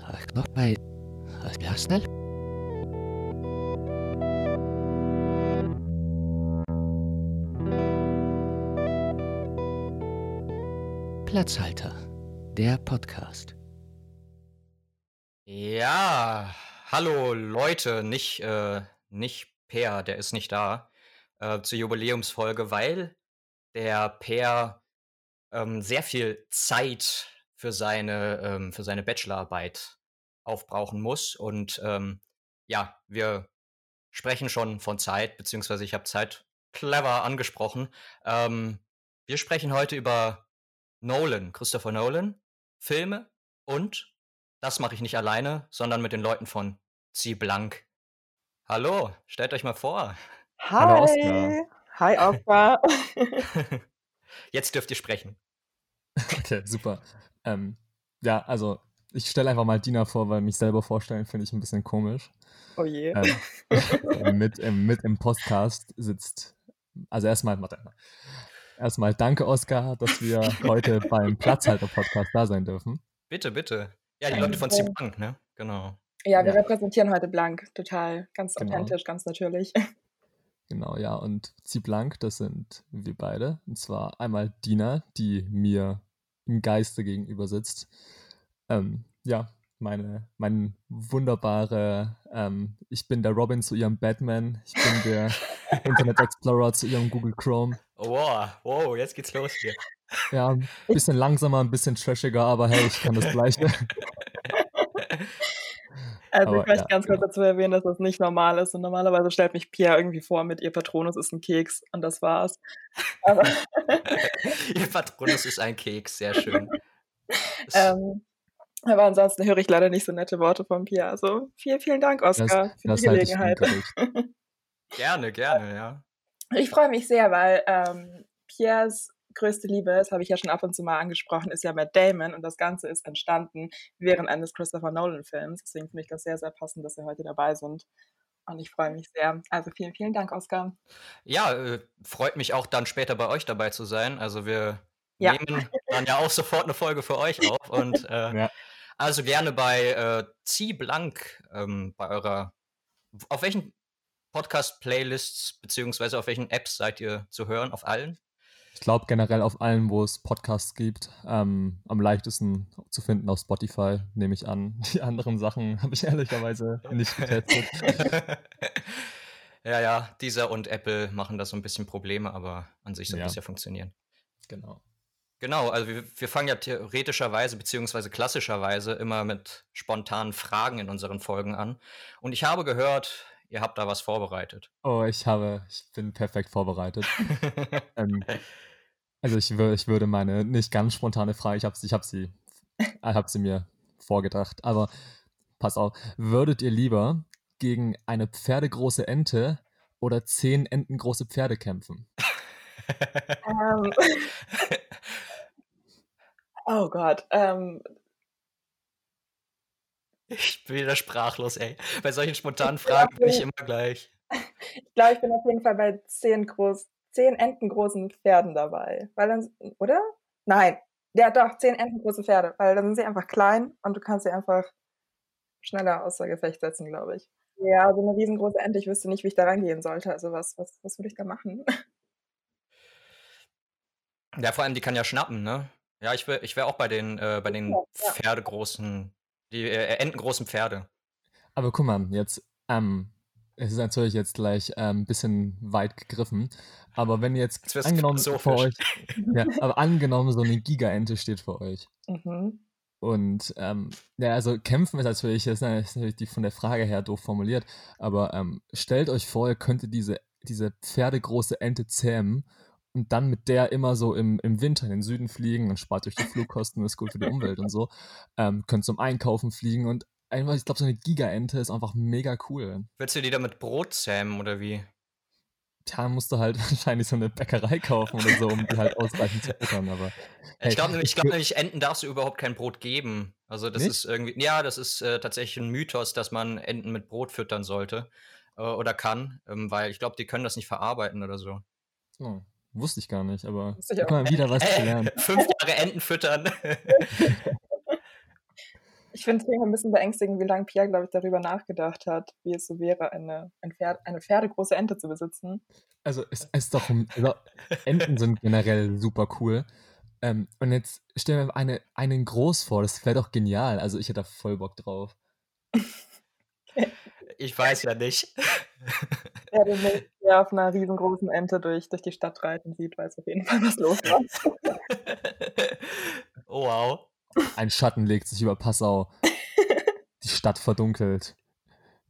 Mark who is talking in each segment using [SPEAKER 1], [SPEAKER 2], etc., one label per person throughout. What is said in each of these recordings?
[SPEAKER 1] Ik nog bij het ja, snel? Platzhalter, der Podcast.
[SPEAKER 2] Ja, hallo Leute, nicht, äh, nicht Per, der ist nicht da, äh, zur Jubiläumsfolge, weil der Per ähm, sehr viel Zeit für seine, ähm, für seine Bachelorarbeit aufbrauchen muss. Und ähm, ja, wir sprechen schon von Zeit, beziehungsweise ich habe Zeit clever angesprochen. Ähm, wir sprechen heute über Nolan, Christopher Nolan, Filme und das mache ich nicht alleine, sondern mit den Leuten von Zieh Blank. Hallo, stellt euch mal vor.
[SPEAKER 3] Hallo Oskar. Hi Oskar.
[SPEAKER 2] Jetzt dürft ihr sprechen.
[SPEAKER 4] Okay, super. Ähm, ja, also ich stelle einfach mal Dina vor, weil mich selber vorstellen finde ich ein bisschen komisch.
[SPEAKER 3] Oh je.
[SPEAKER 4] Ähm, mit, ähm, mit im Podcast sitzt, also erstmal, warte mal. Erstmal danke, Oskar, dass wir heute beim Platzhalter-Podcast da sein dürfen.
[SPEAKER 2] Bitte, bitte. Ja, die Leute von C Blank, ne? Genau.
[SPEAKER 3] Ja, wir ja. repräsentieren heute Blank, total, ganz genau. authentisch, ganz natürlich.
[SPEAKER 4] Genau, ja, und C Blank, das sind wir beide. Und zwar einmal Dina, die mir im Geiste gegenüber sitzt. Ähm, ja, meine, mein wunderbare, ähm, ich bin der Robin zu ihrem Batman, ich bin der Internet Explorer zu ihrem Google Chrome.
[SPEAKER 2] Wow, wow, jetzt geht's los hier.
[SPEAKER 4] Ja, ein bisschen langsamer, ein bisschen trashiger, aber hey, ich kann das Gleiche.
[SPEAKER 3] Also aber, ich möchte ja, ganz kurz dazu erwähnen, dass das nicht normal ist. Und normalerweise stellt mich Pia irgendwie vor mit ihr Patronus ist ein Keks und das war's.
[SPEAKER 2] Ihr Patronus ist ein Keks, sehr schön.
[SPEAKER 3] ähm, aber ansonsten höre ich leider nicht so nette Worte von Pia. Also vielen, vielen Dank, Oskar,
[SPEAKER 4] für das die Gelegenheit.
[SPEAKER 2] gerne, gerne, ja.
[SPEAKER 3] Ich freue mich sehr, weil ähm, Piers größte Liebe, das habe ich ja schon ab und zu mal angesprochen, ist ja Matt Damon und das Ganze ist entstanden während eines Christopher Nolan-Films. Deswegen finde ich das sehr, sehr passend, dass wir heute dabei sind. Und ich freue mich sehr. Also vielen, vielen Dank, Oskar.
[SPEAKER 2] Ja, äh, freut mich auch dann später bei euch dabei zu sein. Also wir ja. nehmen dann ja auch sofort eine Folge für euch auf. Und äh, ja. also gerne bei äh, Zieh Blank ähm, bei eurer. Auf welchen Podcast-Playlists beziehungsweise auf welchen Apps seid ihr zu hören? Auf allen?
[SPEAKER 4] Ich glaube generell auf allen, wo es Podcasts gibt, ähm, am leichtesten zu finden auf Spotify, nehme ich an. Die anderen Sachen habe ich ehrlicherweise nicht getestet.
[SPEAKER 2] ja, ja, dieser und Apple machen da so ein bisschen Probleme, aber an sich soll ja. das ja funktionieren.
[SPEAKER 4] Genau.
[SPEAKER 2] Genau, also wir, wir, fangen ja theoretischerweise beziehungsweise klassischerweise immer mit spontanen Fragen in unseren Folgen an. Und ich habe gehört, ihr habt da was vorbereitet.
[SPEAKER 4] Oh, ich habe, ich bin perfekt vorbereitet. ähm, also ich, ich würde meine nicht ganz spontane Frage, ich habe ich hab sie, hab sie mir vorgedacht, aber pass auf, würdet ihr lieber gegen eine pferdegroße Ente oder zehn entengroße Pferde kämpfen?
[SPEAKER 3] um, ähm. oh Gott. Ähm.
[SPEAKER 2] Ich bin wieder sprachlos, ey. Bei solchen spontanen Fragen bin ich immer gleich.
[SPEAKER 3] Ich glaube, ich bin auf jeden Fall bei zehn groß, zehn entengroßen Pferden dabei. Weil dann, oder? Nein. Ja, doch, zehn entengroße Pferde. Weil dann sind sie einfach klein und du kannst sie einfach schneller außer Gefecht setzen, glaube ich. Ja, so eine riesengroße Ente, ich wüsste nicht, wie ich da rangehen sollte. Also was, was, was würde ich da machen?
[SPEAKER 2] Ja, vor allem, die kann ja schnappen, ne? Ja, ich, ich wäre auch bei den, äh, bei den ja, Pferdegroßen, die äh, entengroßen Pferde.
[SPEAKER 4] Aber guck mal, jetzt, ähm, es ist natürlich jetzt gleich ein ähm, bisschen weit gegriffen, aber wenn jetzt, jetzt angenommen vor euch, ja, aber angenommen so eine Gigaente steht vor euch. Mhm. Und ähm, ja, also kämpfen ist natürlich, ist natürlich die von der Frage her doof formuliert, aber ähm, stellt euch vor, ihr könntet diese, diese pferdegroße Ente zähmen und dann mit der immer so im, im Winter in den Süden fliegen, dann spart euch die Flugkosten, ist gut für die Umwelt und so. Ähm, könnt zum Einkaufen fliegen und einfach, ich glaube, so eine Gigaente ist einfach mega cool.
[SPEAKER 2] Willst du die da mit Brot zähmen oder wie?
[SPEAKER 4] Tja, musst du halt wahrscheinlich so eine Bäckerei kaufen oder so, um die halt ausreichend zu füttern, aber.
[SPEAKER 2] Hey, ich glaube nämlich, glaub nämlich, Enten darfst du überhaupt kein Brot geben. Also das nicht? ist irgendwie, ja, das ist äh, tatsächlich ein Mythos, dass man Enten mit Brot füttern sollte äh, oder kann, ähm, weil ich glaube, die können das nicht verarbeiten oder so.
[SPEAKER 4] Oh, wusste ich gar nicht, aber ich mal wieder was äh, gelernt.
[SPEAKER 2] Fünf Jahre Enten füttern.
[SPEAKER 3] Ich finde es ein bisschen beängstigend, wie lange Pierre, glaube ich, darüber nachgedacht hat, wie es so wäre, eine, ein Pferd, eine pferdegroße Ente zu besitzen.
[SPEAKER 4] Also es ist doch, also Enten sind generell super cool. Ähm, und jetzt stellen wir eine, einen groß vor, das wäre doch genial. Also ich hätte da voll Bock drauf.
[SPEAKER 2] Ich weiß ja nicht.
[SPEAKER 3] Wer auf einer riesengroßen Ente durch, durch die Stadt reiten sieht, weiß auf jeden Fall, was los war.
[SPEAKER 2] oh, wow.
[SPEAKER 4] Ein Schatten legt sich über Passau. Die Stadt verdunkelt.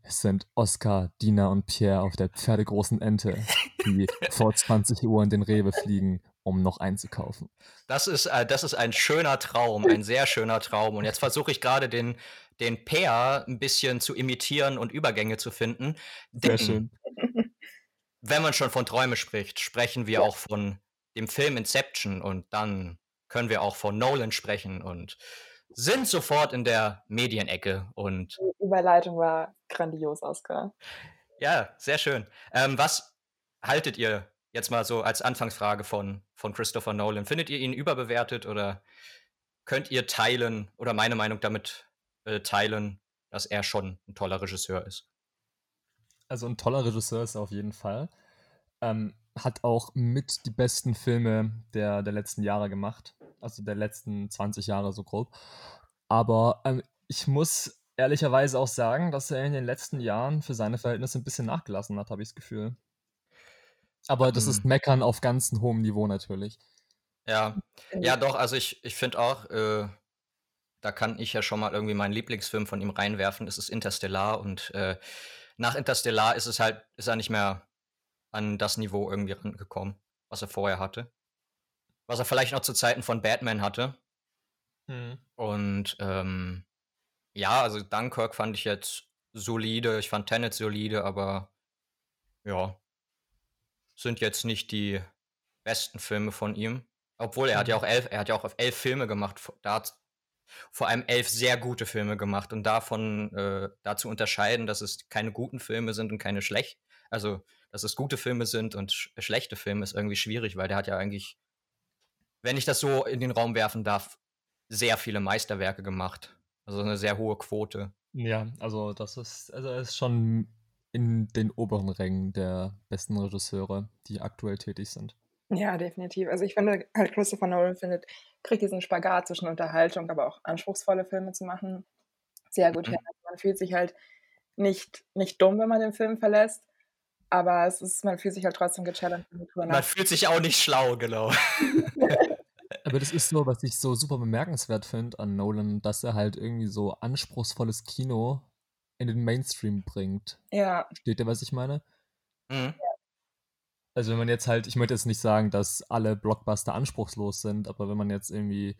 [SPEAKER 4] Es sind Oskar, Dina und Pierre auf der pferdegroßen Ente, die vor 20 Uhr in den Rewe fliegen, um noch einzukaufen.
[SPEAKER 2] Das ist, äh, das ist ein schöner Traum, ein sehr schöner Traum. Und jetzt versuche ich gerade den, den Peer ein bisschen zu imitieren und Übergänge zu finden.
[SPEAKER 4] Sehr schön.
[SPEAKER 2] Wenn man schon von Träume spricht, sprechen wir ja. auch von dem Film Inception und dann können wir auch von Nolan sprechen und sind sofort in der Medienecke und.
[SPEAKER 3] Die Überleitung war grandios, Oscar.
[SPEAKER 2] Ja, sehr schön. Ähm, was haltet ihr jetzt mal so als Anfangsfrage von, von Christopher Nolan? Findet ihr ihn überbewertet oder könnt ihr teilen oder meine Meinung damit äh, teilen, dass er schon ein toller Regisseur ist?
[SPEAKER 4] Also ein toller Regisseur ist er auf jeden Fall. Ähm, hat auch mit die besten Filme der, der letzten Jahre gemacht also der letzten 20 Jahre so grob. Aber ähm, ich muss ehrlicherweise auch sagen, dass er in den letzten Jahren für seine Verhältnisse ein bisschen nachgelassen hat, habe ich das Gefühl. Aber das hm. ist Meckern auf ganz hohem Niveau natürlich.
[SPEAKER 2] Ja, ja doch, also ich, ich finde auch, äh, da kann ich ja schon mal irgendwie meinen Lieblingsfilm von ihm reinwerfen, das ist Interstellar und äh, nach Interstellar ist es halt, ist er nicht mehr an das Niveau irgendwie rangekommen, was er vorher hatte was er vielleicht noch zu Zeiten von Batman hatte. Mhm. Und ähm, ja, also Dunkirk fand ich jetzt solide. Ich fand Tenet solide, aber ja, sind jetzt nicht die besten Filme von ihm. Obwohl er hat ja mhm. auch elf, er hat ja auch elf Filme gemacht. Da hat vor allem elf sehr gute Filme gemacht und davon äh, da zu unterscheiden, dass es keine guten Filme sind und keine schlecht, also dass es gute Filme sind und sch schlechte Filme ist irgendwie schwierig, weil der hat ja eigentlich wenn ich das so in den Raum werfen darf, sehr viele Meisterwerke gemacht. Also eine sehr hohe Quote.
[SPEAKER 4] Ja, also das ist, also er ist schon in den oberen Rängen der besten Regisseure, die aktuell tätig sind.
[SPEAKER 3] Ja, definitiv. Also ich finde halt Christopher Nolan findet, kriegt diesen Spagat zwischen Unterhaltung, aber auch anspruchsvolle Filme zu machen, sehr gut mhm. hin. Also man fühlt sich halt nicht, nicht dumm, wenn man den Film verlässt, aber es ist, man fühlt sich halt trotzdem gechallenged.
[SPEAKER 2] Man fühlt sich auch nicht schlau, genau.
[SPEAKER 4] Aber das ist so, was ich so super bemerkenswert finde an Nolan, dass er halt irgendwie so anspruchsvolles Kino in den Mainstream bringt.
[SPEAKER 3] Ja.
[SPEAKER 4] Steht ihr, was ich meine? Mhm. Also wenn man jetzt halt, ich möchte jetzt nicht sagen, dass alle Blockbuster anspruchslos sind, aber wenn man jetzt irgendwie,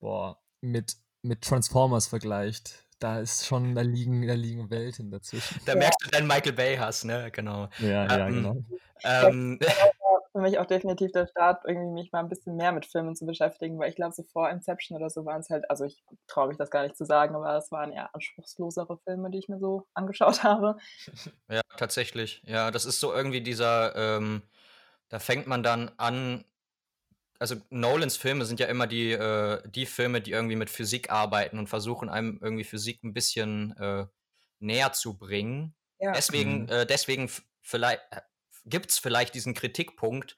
[SPEAKER 4] boah, mit, mit Transformers vergleicht, da ist schon, da liegen, da liegen Welten dazwischen.
[SPEAKER 2] Da merkst du deinen Michael Bay-Hass, ne? Genau.
[SPEAKER 4] Ja, ähm, ja, genau.
[SPEAKER 3] Ähm, für mich auch definitiv der Start, irgendwie mich mal ein bisschen mehr mit Filmen zu beschäftigen, weil ich glaube, so vor Inception oder so waren es halt, also ich traue mich das gar nicht zu sagen, aber es waren eher anspruchslosere Filme, die ich mir so angeschaut habe.
[SPEAKER 2] Ja, tatsächlich. Ja, das ist so irgendwie dieser, ähm, da fängt man dann an, also Nolans Filme sind ja immer die, äh, die Filme, die irgendwie mit Physik arbeiten und versuchen einem irgendwie Physik ein bisschen äh, näher zu bringen. Ja. Deswegen, mhm. äh, deswegen vielleicht gibt es vielleicht diesen Kritikpunkt,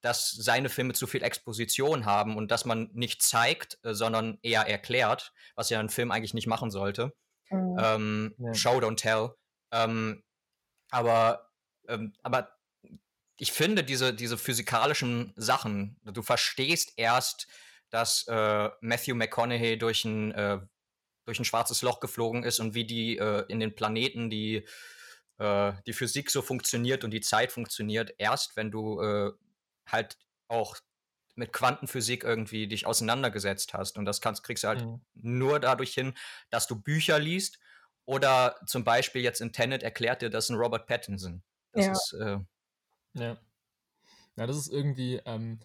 [SPEAKER 2] dass seine Filme zu viel Exposition haben und dass man nicht zeigt, äh, sondern eher erklärt, was ja ein Film eigentlich nicht machen sollte. Mhm. Ähm, ja. Show, don't tell. Ähm, aber, ähm, aber ich finde diese, diese physikalischen Sachen, du verstehst erst, dass äh, Matthew McConaughey durch ein, äh, durch ein schwarzes Loch geflogen ist und wie die äh, in den Planeten die, äh, die Physik so funktioniert und die Zeit funktioniert, erst wenn du äh, halt auch mit Quantenphysik irgendwie dich auseinandergesetzt hast. Und das kannst, kriegst du halt mhm. nur dadurch hin, dass du Bücher liest oder zum Beispiel jetzt in Tenet erklärt dir das ein Robert Pattinson. Das ja. ist äh,
[SPEAKER 4] ja. Ja, das ist irgendwie, ähm,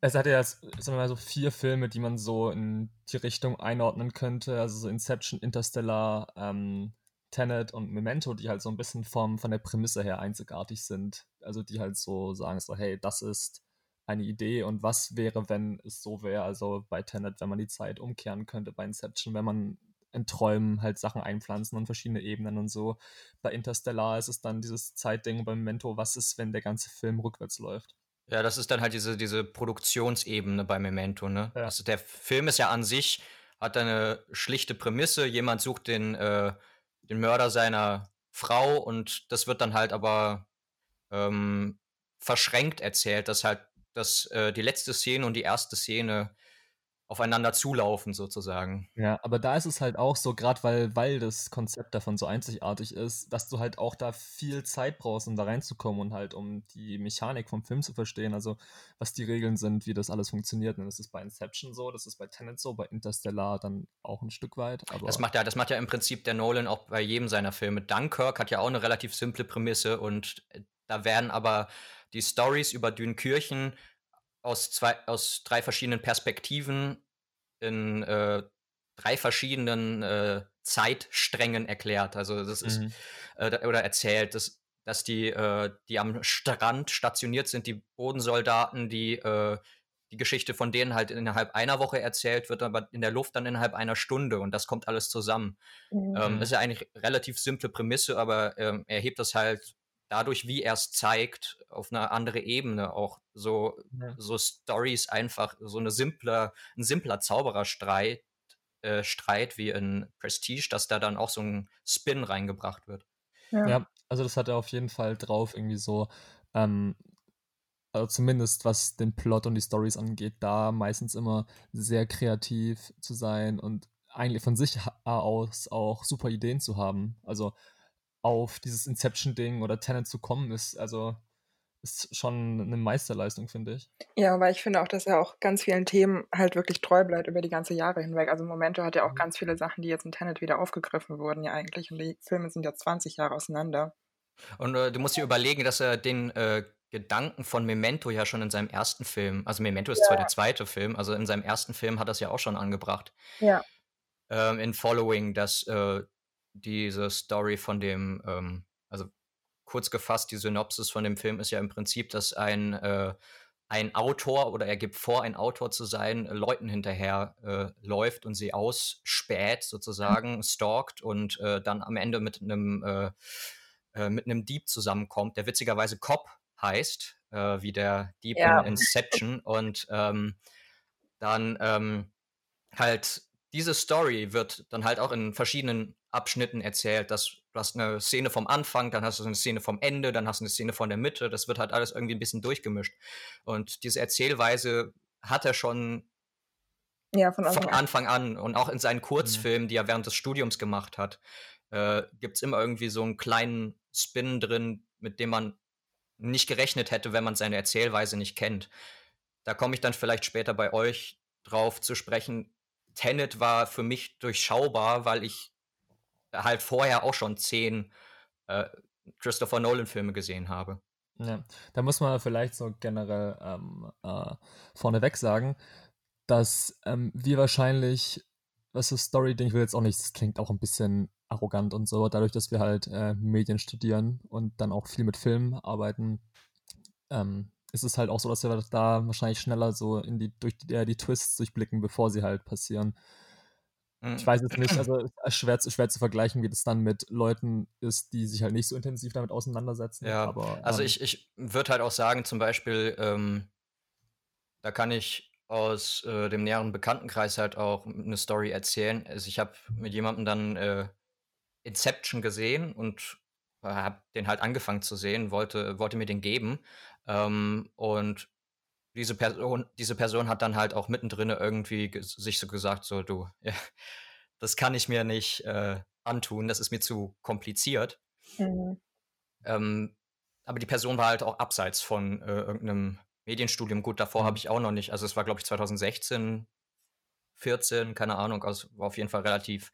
[SPEAKER 4] es hat ja, sagen wir mal, so vier Filme, die man so in die Richtung einordnen könnte. Also so Inception, Interstellar, ähm, Tenet und Memento, die halt so ein bisschen vom, von der Prämisse her einzigartig sind. Also die halt so sagen so, hey, das ist eine Idee und was wäre, wenn es so wäre. Also bei Tenet, wenn man die Zeit umkehren könnte, bei Inception, wenn man in Träumen halt Sachen einpflanzen und verschiedene Ebenen und so. Bei Interstellar ist es dann dieses Zeitding beim Memento, was ist, wenn der ganze Film rückwärts läuft.
[SPEAKER 2] Ja, das ist dann halt diese, diese Produktionsebene bei Memento, ne? Ja. Also der Film ist ja an sich, hat eine schlichte Prämisse, jemand sucht den, äh, den Mörder seiner Frau und das wird dann halt aber ähm, verschränkt erzählt, dass halt dass äh, die letzte Szene und die erste Szene aufeinander zulaufen sozusagen.
[SPEAKER 4] Ja, aber da ist es halt auch so, gerade weil, weil das Konzept davon so einzigartig ist, dass du halt auch da viel Zeit brauchst, um da reinzukommen und halt um die Mechanik vom Film zu verstehen, also was die Regeln sind, wie das alles funktioniert. Und das ist bei Inception so, das ist bei Tenet so, bei Interstellar dann auch ein Stück weit.
[SPEAKER 2] das macht ja, das macht ja im Prinzip der Nolan auch bei jedem seiner Filme. Dunkirk hat ja auch eine relativ simple Prämisse und äh, da werden aber die Stories über Dünkirchen aus zwei, aus drei verschiedenen Perspektiven in äh, drei verschiedenen äh, Zeitsträngen erklärt. Also das ist mhm. äh, oder erzählt, dass, dass die, äh, die am Strand stationiert sind, die Bodensoldaten, die äh, die Geschichte von denen halt innerhalb einer Woche erzählt wird, aber in der Luft dann innerhalb einer Stunde und das kommt alles zusammen. Mhm. Ähm, ist ja eigentlich relativ simple Prämisse, aber ähm, er hebt das halt dadurch, wie er es zeigt, auf eine andere Ebene auch so, ja. so Stories einfach, so eine simpler, ein simpler Zaubererstreit, äh, Streit wie in Prestige, dass da dann auch so ein Spin reingebracht wird.
[SPEAKER 4] Ja, ja also das hat er auf jeden Fall drauf, irgendwie so, ähm, also zumindest was den Plot und die Stories angeht, da meistens immer sehr kreativ zu sein und eigentlich von sich aus auch super Ideen zu haben. Also auf dieses Inception-Ding oder Tenet zu kommen, ist also ist schon eine Meisterleistung, finde ich.
[SPEAKER 3] Ja, weil ich finde auch, dass er auch ganz vielen Themen halt wirklich treu bleibt über die ganze Jahre hinweg. Also Momento hat ja auch mhm. ganz viele Sachen, die jetzt in Tenet wieder aufgegriffen wurden, ja eigentlich. Und die Filme sind ja 20 Jahre auseinander.
[SPEAKER 2] Und äh, du musst dir überlegen, dass er den äh, Gedanken von Memento ja schon in seinem ersten Film, also Memento ist ja. zwar der zweite Film, also in seinem ersten Film hat er es ja auch schon angebracht.
[SPEAKER 3] Ja.
[SPEAKER 2] Ähm, in Following, dass äh, diese Story von dem, ähm, also kurz gefasst, die Synopsis von dem Film ist ja im Prinzip, dass ein, äh, ein Autor oder er gibt vor, ein Autor zu sein, äh, Leuten hinterher äh, läuft und sie ausspäht, sozusagen, mhm. stalkt und äh, dann am Ende mit einem äh, äh, mit einem Dieb zusammenkommt, der witzigerweise Cop heißt, wie der Dieb ja. in Inception und ähm, dann ähm, halt diese Story wird dann halt auch in verschiedenen Abschnitten erzählt. Dass, du hast eine Szene vom Anfang, dann hast du eine Szene vom Ende, dann hast du eine Szene von der Mitte. Das wird halt alles irgendwie ein bisschen durchgemischt. Und diese Erzählweise hat er schon
[SPEAKER 3] ja, von,
[SPEAKER 2] Anfang, von Anfang an. Und auch in seinen mhm. Kurzfilmen, mhm. die er während des Studiums gemacht hat, äh, gibt es immer irgendwie so einen kleinen Spin drin, mit dem man nicht gerechnet hätte, wenn man seine Erzählweise nicht kennt. Da komme ich dann vielleicht später bei euch drauf zu sprechen. Tenet war für mich durchschaubar, weil ich halt vorher auch schon zehn äh, Christopher Nolan-Filme gesehen habe.
[SPEAKER 4] Ja, da muss man vielleicht so generell ähm, äh, vorneweg sagen, dass ähm, wir wahrscheinlich, was das Story-Ding, ich will jetzt auch nicht, das klingt auch ein bisschen arrogant und so, dadurch, dass wir halt äh, Medien studieren und dann auch viel mit Filmen arbeiten, ähm, ist es halt auch so, dass wir da wahrscheinlich schneller so in die, durch die, äh, die Twists durchblicken, bevor sie halt passieren. Mhm. Ich weiß jetzt nicht, also es ist schwer, schwer zu vergleichen, wie das dann mit Leuten ist, die sich halt nicht so intensiv damit auseinandersetzen.
[SPEAKER 2] Ja,
[SPEAKER 4] aber,
[SPEAKER 2] also ähm, ich, ich würde halt auch sagen, zum Beispiel, ähm, da kann ich aus äh, dem näheren Bekanntenkreis halt auch eine Story erzählen. Also ich habe mit jemandem dann äh, Inception gesehen und habe den halt angefangen zu sehen, wollte, wollte mir den geben. Ähm, und diese Person, diese Person hat dann halt auch mittendrin irgendwie sich so gesagt, so du, ja, das kann ich mir nicht äh, antun, das ist mir zu kompliziert. Mhm. Ähm, aber die Person war halt auch abseits von äh, irgendeinem Medienstudium. Gut, davor mhm. habe ich auch noch nicht, also es war glaube ich 2016, 14, keine Ahnung, also war auf jeden Fall relativ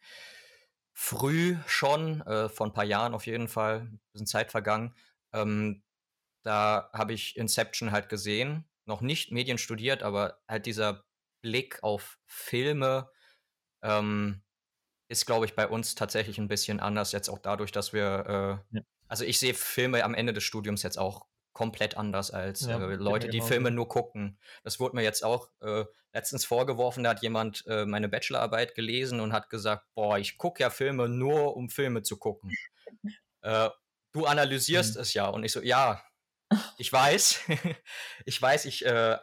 [SPEAKER 2] früh schon, äh, vor ein paar Jahren auf jeden Fall, ein bisschen Zeit vergangen. Ähm, da habe ich Inception halt gesehen noch nicht Medien studiert, aber halt dieser Blick auf Filme ähm, ist, glaube ich, bei uns tatsächlich ein bisschen anders. Jetzt auch dadurch, dass wir, äh, ja. also ich sehe Filme am Ende des Studiums jetzt auch komplett anders als ja, äh, Leute, die Filme nur gucken. Das wurde mir jetzt auch äh, letztens vorgeworfen, da hat jemand äh, meine Bachelorarbeit gelesen und hat gesagt, boah, ich gucke ja Filme nur, um Filme zu gucken. Äh, du analysierst mhm. es ja. Und ich so, ja, ich weiß, ich weiß, ich äh,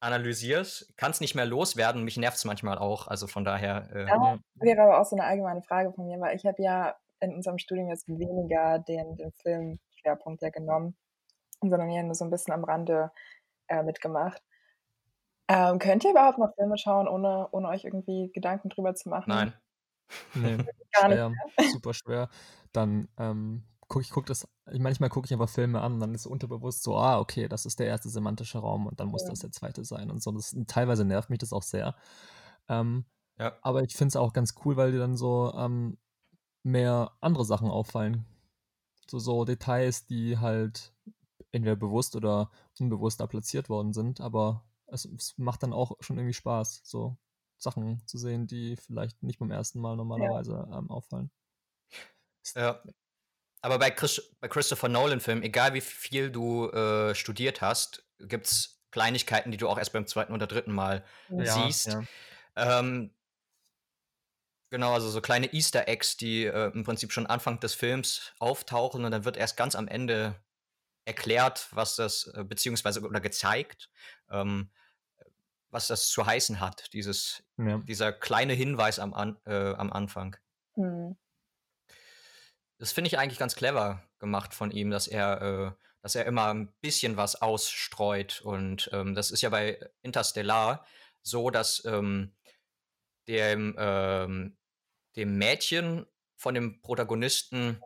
[SPEAKER 2] analysiere es, kann es nicht mehr loswerden. Mich nervt es manchmal auch. Also von daher.
[SPEAKER 3] Äh, ja, wäre aber auch so eine allgemeine Frage von mir, weil ich habe ja in unserem Studium jetzt weniger den, den Filmschwerpunkt ja genommen sondern eher nur so ein bisschen am Rande äh, mitgemacht. Ähm, könnt ihr überhaupt noch Filme schauen, ohne, ohne euch irgendwie Gedanken drüber zu machen?
[SPEAKER 2] Nein.
[SPEAKER 4] Nee, Gar schwer, nicht. super schwer. Dann ähm, gucke ich guck das, manchmal gucke ich aber Filme an und dann ist unterbewusst so, ah, okay, das ist der erste semantische Raum und dann muss ja. das der zweite sein und so. Das, teilweise nervt mich das auch sehr. Ähm, ja. Aber ich finde es auch ganz cool, weil dir dann so ähm, mehr andere Sachen auffallen. So, so Details, die halt entweder bewusst oder unbewusst da platziert worden sind, aber es, es, macht dann auch schon irgendwie Spaß, so Sachen zu sehen, die vielleicht nicht beim ersten Mal normalerweise ja. ähm, auffallen.
[SPEAKER 2] Ja. Aber bei, Chris, bei Christopher Nolan-Filmen, egal wie viel du äh, studiert hast, gibt es Kleinigkeiten, die du auch erst beim zweiten oder dritten Mal ja, siehst. Ja. Ähm, genau, also so kleine Easter Eggs, die äh, im Prinzip schon Anfang des Films auftauchen und dann wird erst ganz am Ende erklärt, was das, äh, beziehungsweise oder gezeigt, ähm, was das zu heißen hat, dieses, ja. dieser kleine Hinweis am, an, äh, am Anfang. Mhm. Das finde ich eigentlich ganz clever gemacht von ihm, dass er, äh, dass er immer ein bisschen was ausstreut. Und ähm, das ist ja bei Interstellar so, dass ähm, dem, ähm, dem Mädchen von dem Protagonisten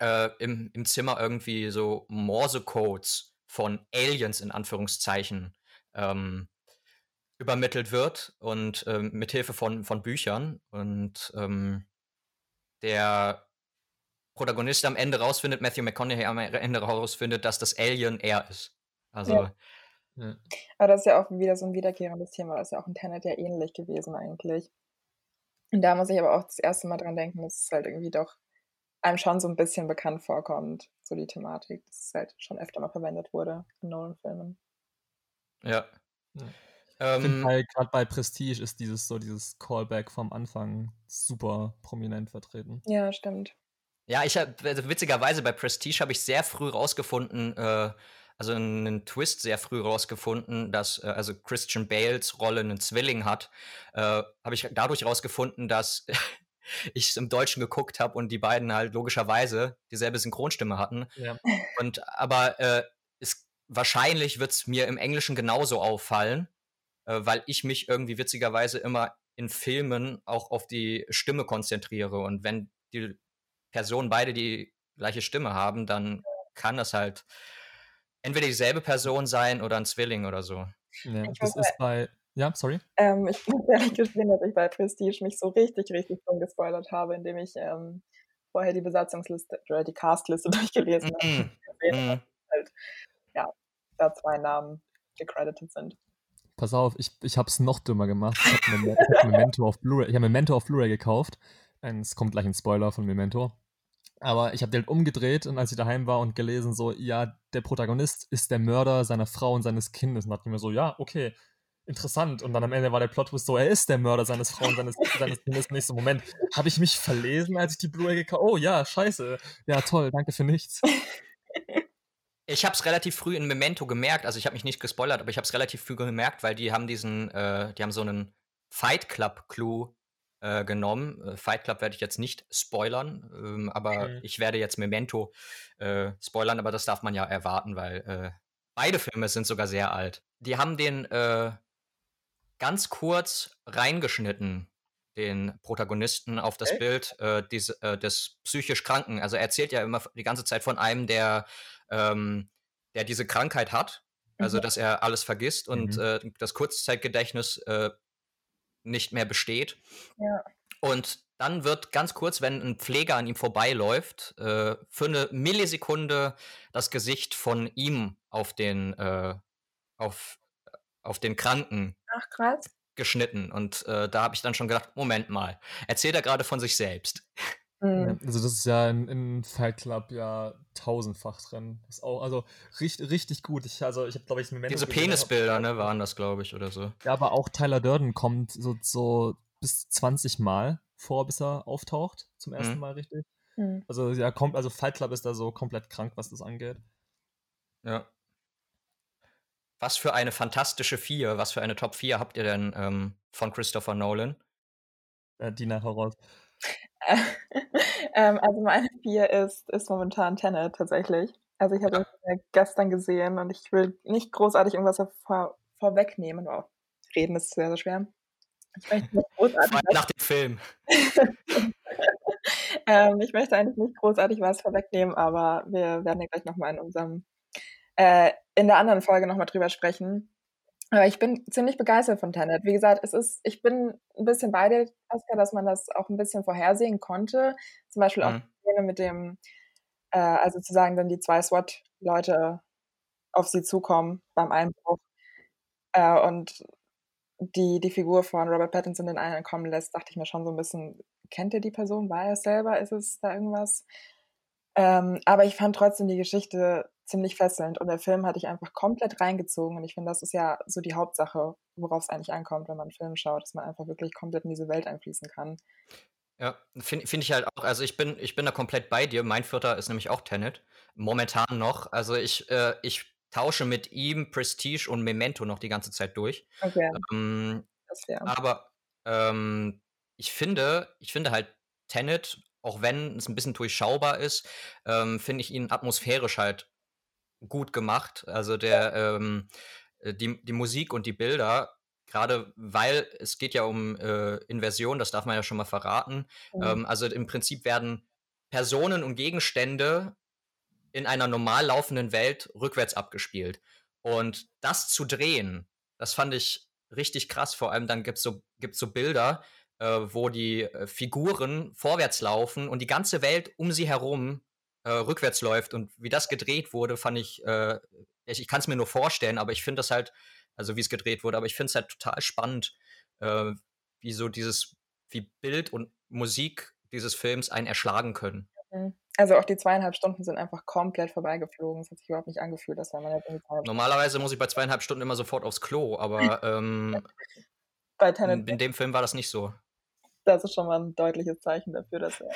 [SPEAKER 2] äh, im, im Zimmer irgendwie so Morse-Codes von Aliens in Anführungszeichen ähm, übermittelt wird und ähm, mit Hilfe von, von Büchern. Und ähm, der Protagonist am Ende rausfindet, Matthew McConaughey am Ende rausfindet, dass das Alien er ist. Also. Ja.
[SPEAKER 3] Ja. Aber das ist ja auch wieder so ein wiederkehrendes Thema. Das ist ja auch in Tenet ja ähnlich gewesen eigentlich. Und da muss ich aber auch das erste Mal dran denken, dass es halt irgendwie doch einem schon so ein bisschen bekannt vorkommt, so die Thematik, dass es halt schon öfter mal verwendet wurde in Nolan-Filmen.
[SPEAKER 2] Ja.
[SPEAKER 4] ja. Ähm, ich finde halt, gerade bei Prestige ist dieses so dieses Callback vom Anfang super prominent vertreten.
[SPEAKER 3] Ja, stimmt.
[SPEAKER 2] Ja, ich habe also witzigerweise bei Prestige habe ich sehr früh rausgefunden, äh, also einen Twist sehr früh rausgefunden, dass äh, also Christian Bales Rolle einen Zwilling hat. Äh, habe ich dadurch rausgefunden, dass ich es im Deutschen geguckt habe und die beiden halt logischerweise dieselbe Synchronstimme hatten. Ja. Und aber äh, ist, wahrscheinlich wird es mir im Englischen genauso auffallen, äh, weil ich mich irgendwie witzigerweise immer in Filmen auch auf die Stimme konzentriere. Und wenn die Personen beide die gleiche Stimme haben, dann kann das halt entweder dieselbe Person sein oder ein Zwilling oder so.
[SPEAKER 4] Ja, das ist bei ja, sorry.
[SPEAKER 3] Ähm, ich muss ehrlich gestehen, dass ich bei Prestige mich so richtig, richtig schon gespoilert habe, indem ich ähm, vorher die Besatzungsliste oder die Castliste durchgelesen mm -hmm. habe. Mm. Halt, ja, da zwei Namen gecredited sind.
[SPEAKER 4] Pass auf, ich, ich habe es noch dümmer gemacht. Ich habe hab Memento auf Blu-ray hab Memento auf Blu-ray gekauft. Es kommt gleich ein Spoiler von Memento. Aber ich habe den halt umgedreht und als ich daheim war und gelesen, so, ja, der Protagonist ist der Mörder seiner Frau und seines Kindes. Und dachte mir so, ja, okay, interessant. Und dann am Ende war der Plot so, er ist der Mörder seines Frauen, seines, seines Kindes. Nächsten Moment habe ich mich verlesen, als ich die Blu-ray gekauft Oh ja, scheiße. Ja, toll, danke für nichts.
[SPEAKER 2] Ich habe es relativ früh in Memento gemerkt, also ich habe mich nicht gespoilert, aber ich habe es relativ früh gemerkt, weil die haben diesen, äh, die haben so einen Fight Club Clue äh, genommen. Äh, Fight Club werde ich jetzt nicht spoilern, ähm, aber okay. ich werde jetzt Memento äh, spoilern, aber das darf man ja erwarten, weil äh, beide Filme sind sogar sehr alt. Die haben den äh, ganz kurz reingeschnitten, den Protagonisten auf das Echt? Bild des, des psychisch Kranken. Also er erzählt ja immer die ganze Zeit von einem, der, ähm, der diese Krankheit hat, also mhm. dass er alles vergisst und mhm. äh, das Kurzzeitgedächtnis äh, nicht mehr besteht. Ja. Und dann wird ganz kurz, wenn ein Pfleger an ihm vorbeiläuft, äh, für eine Millisekunde das Gesicht von ihm auf den, äh, auf, auf den Kranken
[SPEAKER 3] Ach,
[SPEAKER 2] geschnitten. Und äh, da habe ich dann schon gedacht, Moment mal, erzählt er gerade von sich selbst?
[SPEAKER 4] Mhm. Also das ist ja in, in Fight Club ja tausendfach drin. Ist auch, also richtig, richtig gut. Ich, also ich habe, glaube ich,
[SPEAKER 2] Memento Diese Penisbilder, ne, waren das, glaube ich, oder so.
[SPEAKER 4] Ja, aber auch Tyler Durden kommt so, so bis 20 Mal vor, bis er auftaucht. Zum ersten mhm. Mal richtig. Mhm. Also ja, kommt, also Fight Club ist da so komplett krank, was das angeht.
[SPEAKER 2] Ja. Was für eine fantastische Vier, was für eine Top 4 habt ihr denn ähm, von Christopher Nolan?
[SPEAKER 4] Äh, die nachher raus.
[SPEAKER 3] ähm, also meine Vier ist, ist momentan Tenet tatsächlich. Also ich habe ja. ihn gestern gesehen und ich will nicht großartig irgendwas vor, vorwegnehmen. Wow. Reden ist sehr, sehr schwer.
[SPEAKER 2] Ich möchte nicht großartig nach dem Film.
[SPEAKER 3] ähm, ich möchte eigentlich nicht großartig was vorwegnehmen, aber wir werden ja gleich nochmal in unserem äh, in der anderen Folge nochmal drüber sprechen. Aber ich bin ziemlich begeistert von Tenet. Wie gesagt, es ist, ich bin ein bisschen bei dir, Oscar, dass man das auch ein bisschen vorhersehen konnte. Zum Beispiel mhm. auch die Szene mit dem, äh, also zu sagen, dann die zwei SWAT-Leute auf sie zukommen beim Einbruch äh, und die, die Figur von Robert Pattinson den einen kommen lässt, dachte ich mir schon so ein bisschen, kennt ihr die Person? War er es selber? Ist es da irgendwas? Ähm, aber ich fand trotzdem die Geschichte ziemlich fesselnd und der Film hatte ich einfach komplett reingezogen und ich finde, das ist ja so die Hauptsache, worauf es eigentlich ankommt, wenn man einen Film schaut, dass man einfach wirklich komplett in diese Welt einfließen kann.
[SPEAKER 2] Ja, finde find ich halt auch. Also ich bin, ich bin da komplett bei dir. Mein Vierter ist nämlich auch Tenet. Momentan noch. Also ich, äh, ich tausche mit ihm Prestige und Memento noch die ganze Zeit durch. Okay. Ähm, aber ähm, ich finde, ich finde halt Tenet, auch wenn es ein bisschen durchschaubar ist, ähm, finde ich ihn atmosphärisch halt gut gemacht. Also der, ähm, äh, die, die Musik und die Bilder, gerade weil es geht ja um äh, Inversion, das darf man ja schon mal verraten. Mhm. Ähm, also im Prinzip werden Personen und Gegenstände in einer normal laufenden Welt rückwärts abgespielt. Und das zu drehen, das fand ich richtig krass. Vor allem dann gibt es so, gibt's so Bilder, äh, wo die äh, Figuren vorwärts laufen und die ganze Welt um sie herum äh, rückwärts läuft. Und wie das gedreht wurde, fand ich, äh, ich, ich kann es mir nur vorstellen, aber ich finde das halt, also wie es gedreht wurde, aber ich finde es halt total spannend, äh, wie so dieses, wie Bild und Musik dieses Films einen erschlagen können.
[SPEAKER 3] Mhm. Also auch die zweieinhalb Stunden sind einfach komplett vorbeigeflogen. Es hat sich überhaupt nicht angefühlt, dass man
[SPEAKER 2] jetzt Normalerweise muss ich bei zweieinhalb Stunden immer sofort aufs Klo, aber ähm, in dem Film war das nicht so
[SPEAKER 3] das ist schon mal ein deutliches Zeichen dafür, dass er,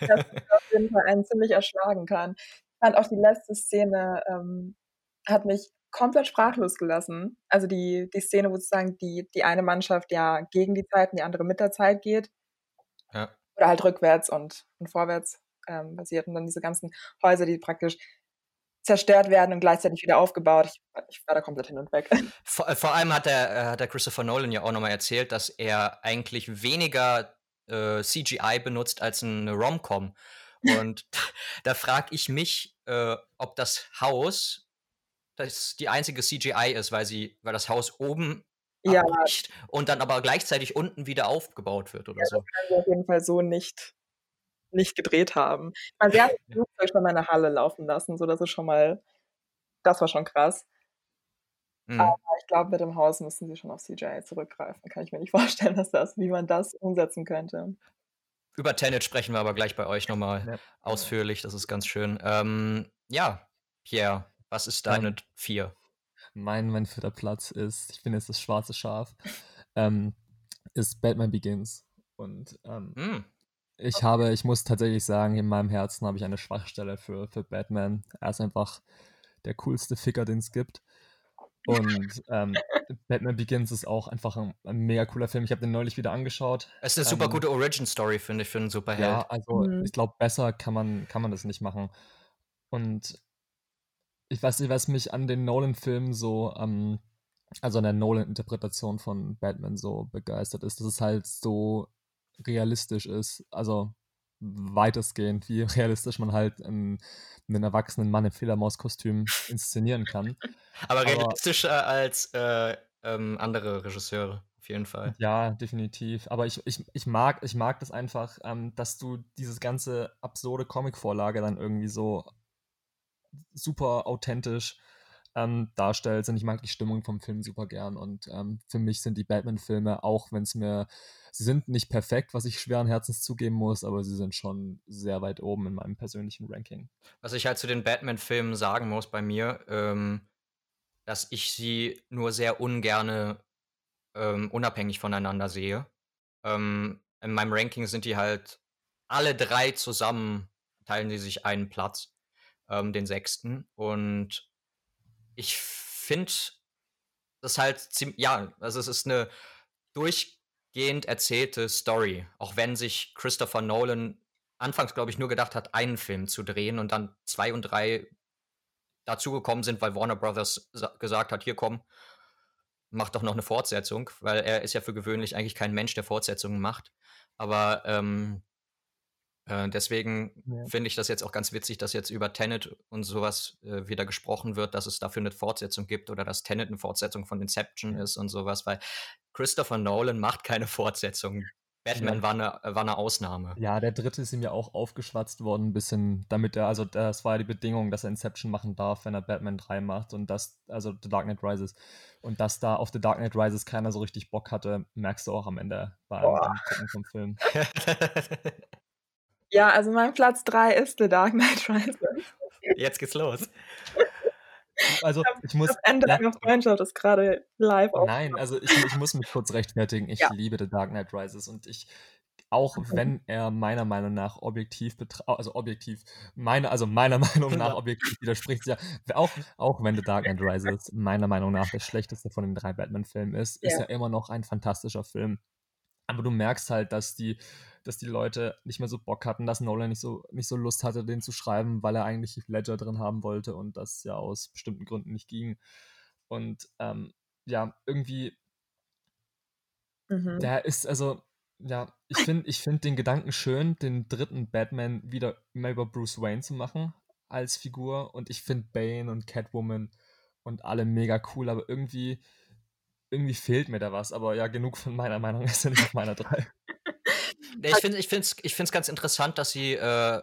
[SPEAKER 3] dass er auf jeden Fall einen ziemlich erschlagen kann. Ich fand auch die letzte Szene ähm, hat mich komplett sprachlos gelassen. Also die, die Szene, wo sozusagen die, die eine Mannschaft ja gegen die Zeit und die andere mit der Zeit geht. Ja. Oder halt rückwärts und, und vorwärts ähm, basiert. Und dann diese ganzen Häuser, die praktisch zerstört werden und gleichzeitig wieder aufgebaut. Ich, ich war da komplett hin und weg.
[SPEAKER 2] Vor, vor allem hat der, äh, hat der Christopher Nolan ja auch nochmal erzählt, dass er eigentlich weniger äh, CGI benutzt als eine Rom-Com. Und da frage ich mich, äh, ob das Haus das die einzige CGI ist, weil sie, weil das Haus oben ja. und dann aber gleichzeitig unten wieder aufgebaut wird oder ja, so.
[SPEAKER 3] Das kann sie auf jeden Fall so nicht nicht gedreht haben. Man, sie haben das Flugzeug schon mal in der Halle laufen lassen, so das ist schon mal, das war schon krass. Mhm. Aber ich glaube, mit dem Haus müssen sie schon auf CGI zurückgreifen. Kann ich mir nicht vorstellen, dass das, wie man das umsetzen könnte.
[SPEAKER 2] Über Tenet sprechen wir aber gleich bei euch nochmal ja. ausführlich. Das ist ganz schön. Ähm, ja, Pierre, was ist deine vier?
[SPEAKER 4] Mein, mein vierter Platz ist, ich bin jetzt das schwarze Schaf, ähm, ist Batman Begins. Und ähm, mm. Ich habe, ich muss tatsächlich sagen, in meinem Herzen habe ich eine Schwachstelle für, für Batman. Er ist einfach der coolste Ficker, den es gibt. Und ähm, Batman Begins ist auch einfach ein, ein, mega cooler Film. Ich habe den neulich wieder angeschaut.
[SPEAKER 2] Es ist eine super ähm, gute Origin-Story, finde ich, für einen Superheld. Ja,
[SPEAKER 4] also mhm. ich glaube, besser kann man, kann man das nicht machen. Und ich weiß nicht, was mich an den Nolan-Filmen so, ähm, also an der Nolan-Interpretation von Batman so begeistert ist, dass es halt so realistisch ist. Also weitestgehend, wie realistisch man halt einen, einen erwachsenen Mann im Fledermauskostüm inszenieren kann.
[SPEAKER 2] Aber realistischer Aber, als äh, ähm, andere Regisseure, auf jeden Fall.
[SPEAKER 4] Ja, definitiv. Aber ich, ich, ich, mag, ich mag das einfach, ähm, dass du dieses ganze absurde Comic-Vorlage dann irgendwie so super authentisch ähm, darstellst. Und ich mag die Stimmung vom Film super gern. Und ähm, für mich sind die Batman-Filme, auch wenn es mir, sie sind nicht perfekt, was ich schweren Herzens zugeben muss, aber sie sind schon sehr weit oben in meinem persönlichen Ranking.
[SPEAKER 2] Was ich halt zu den Batman-Filmen sagen muss bei mir, ähm, dass ich sie nur sehr ungerne ähm, unabhängig voneinander sehe. Ähm, in meinem Ranking sind die halt alle drei zusammen, teilen sie sich einen Platz, ähm, den sechsten. Und ich finde das halt ziemlich, ja, also es ist eine durchgehend erzählte Story, auch wenn sich Christopher Nolan anfangs, glaube ich, nur gedacht hat, einen Film zu drehen und dann zwei und drei dazugekommen sind, weil Warner Brothers gesagt hat, hier komm, mach doch noch eine Fortsetzung, weil er ist ja für gewöhnlich eigentlich kein Mensch, der Fortsetzungen macht. Aber ähm, äh, deswegen ja. finde ich das jetzt auch ganz witzig, dass jetzt über Tenet und sowas äh, wieder gesprochen wird, dass es dafür eine Fortsetzung gibt oder dass Tenet eine Fortsetzung von Inception ja. ist und sowas, weil Christopher Nolan macht keine Fortsetzung. Batman war, eine, war eine Ausnahme.
[SPEAKER 4] Ja, der dritte ist ihm ja auch aufgeschwatzt worden, ein bisschen, damit er, also das war ja die Bedingung, dass er Inception machen darf, wenn er Batman 3 macht und das, also The Dark Knight Rises. Und dass da auf The Dark Knight Rises keiner so richtig Bock hatte, merkst du auch am Ende beim Gucken vom Film.
[SPEAKER 3] ja, also mein Platz 3 ist The Dark Knight Rises.
[SPEAKER 2] Jetzt geht's los.
[SPEAKER 4] Also ich muss. Das
[SPEAKER 3] Ende ja, einer Freundschaft ist gerade live.
[SPEAKER 4] Nein, also ich, ich, muss mich kurz rechtfertigen. Ich ja. liebe The Dark Knight Rises und ich, auch wenn er meiner Meinung nach objektiv also objektiv, meine, also meiner Meinung nach objektiv widerspricht, ja, auch, auch wenn The Dark Knight Rises meiner Meinung nach der schlechteste von den drei Batman-Filmen ist, ja. ist er immer noch ein fantastischer Film. Aber du merkst halt, dass die, dass die Leute nicht mehr so Bock hatten, dass Nolan nicht so, nicht so Lust hatte, den zu schreiben, weil er eigentlich Ledger drin haben wollte und das ja aus bestimmten Gründen nicht ging. Und ähm, ja, irgendwie, mhm. der ist, also, ja, ich finde ich find den Gedanken schön, den dritten Batman wieder mehr über Bruce Wayne zu machen als Figur. Und ich finde Bane und Catwoman und alle mega cool, aber irgendwie irgendwie fehlt mir da was, aber ja, genug von meiner Meinung ist ja nicht auf meiner drei.
[SPEAKER 2] ich finde ich find's, ich find's ganz interessant, dass sie äh,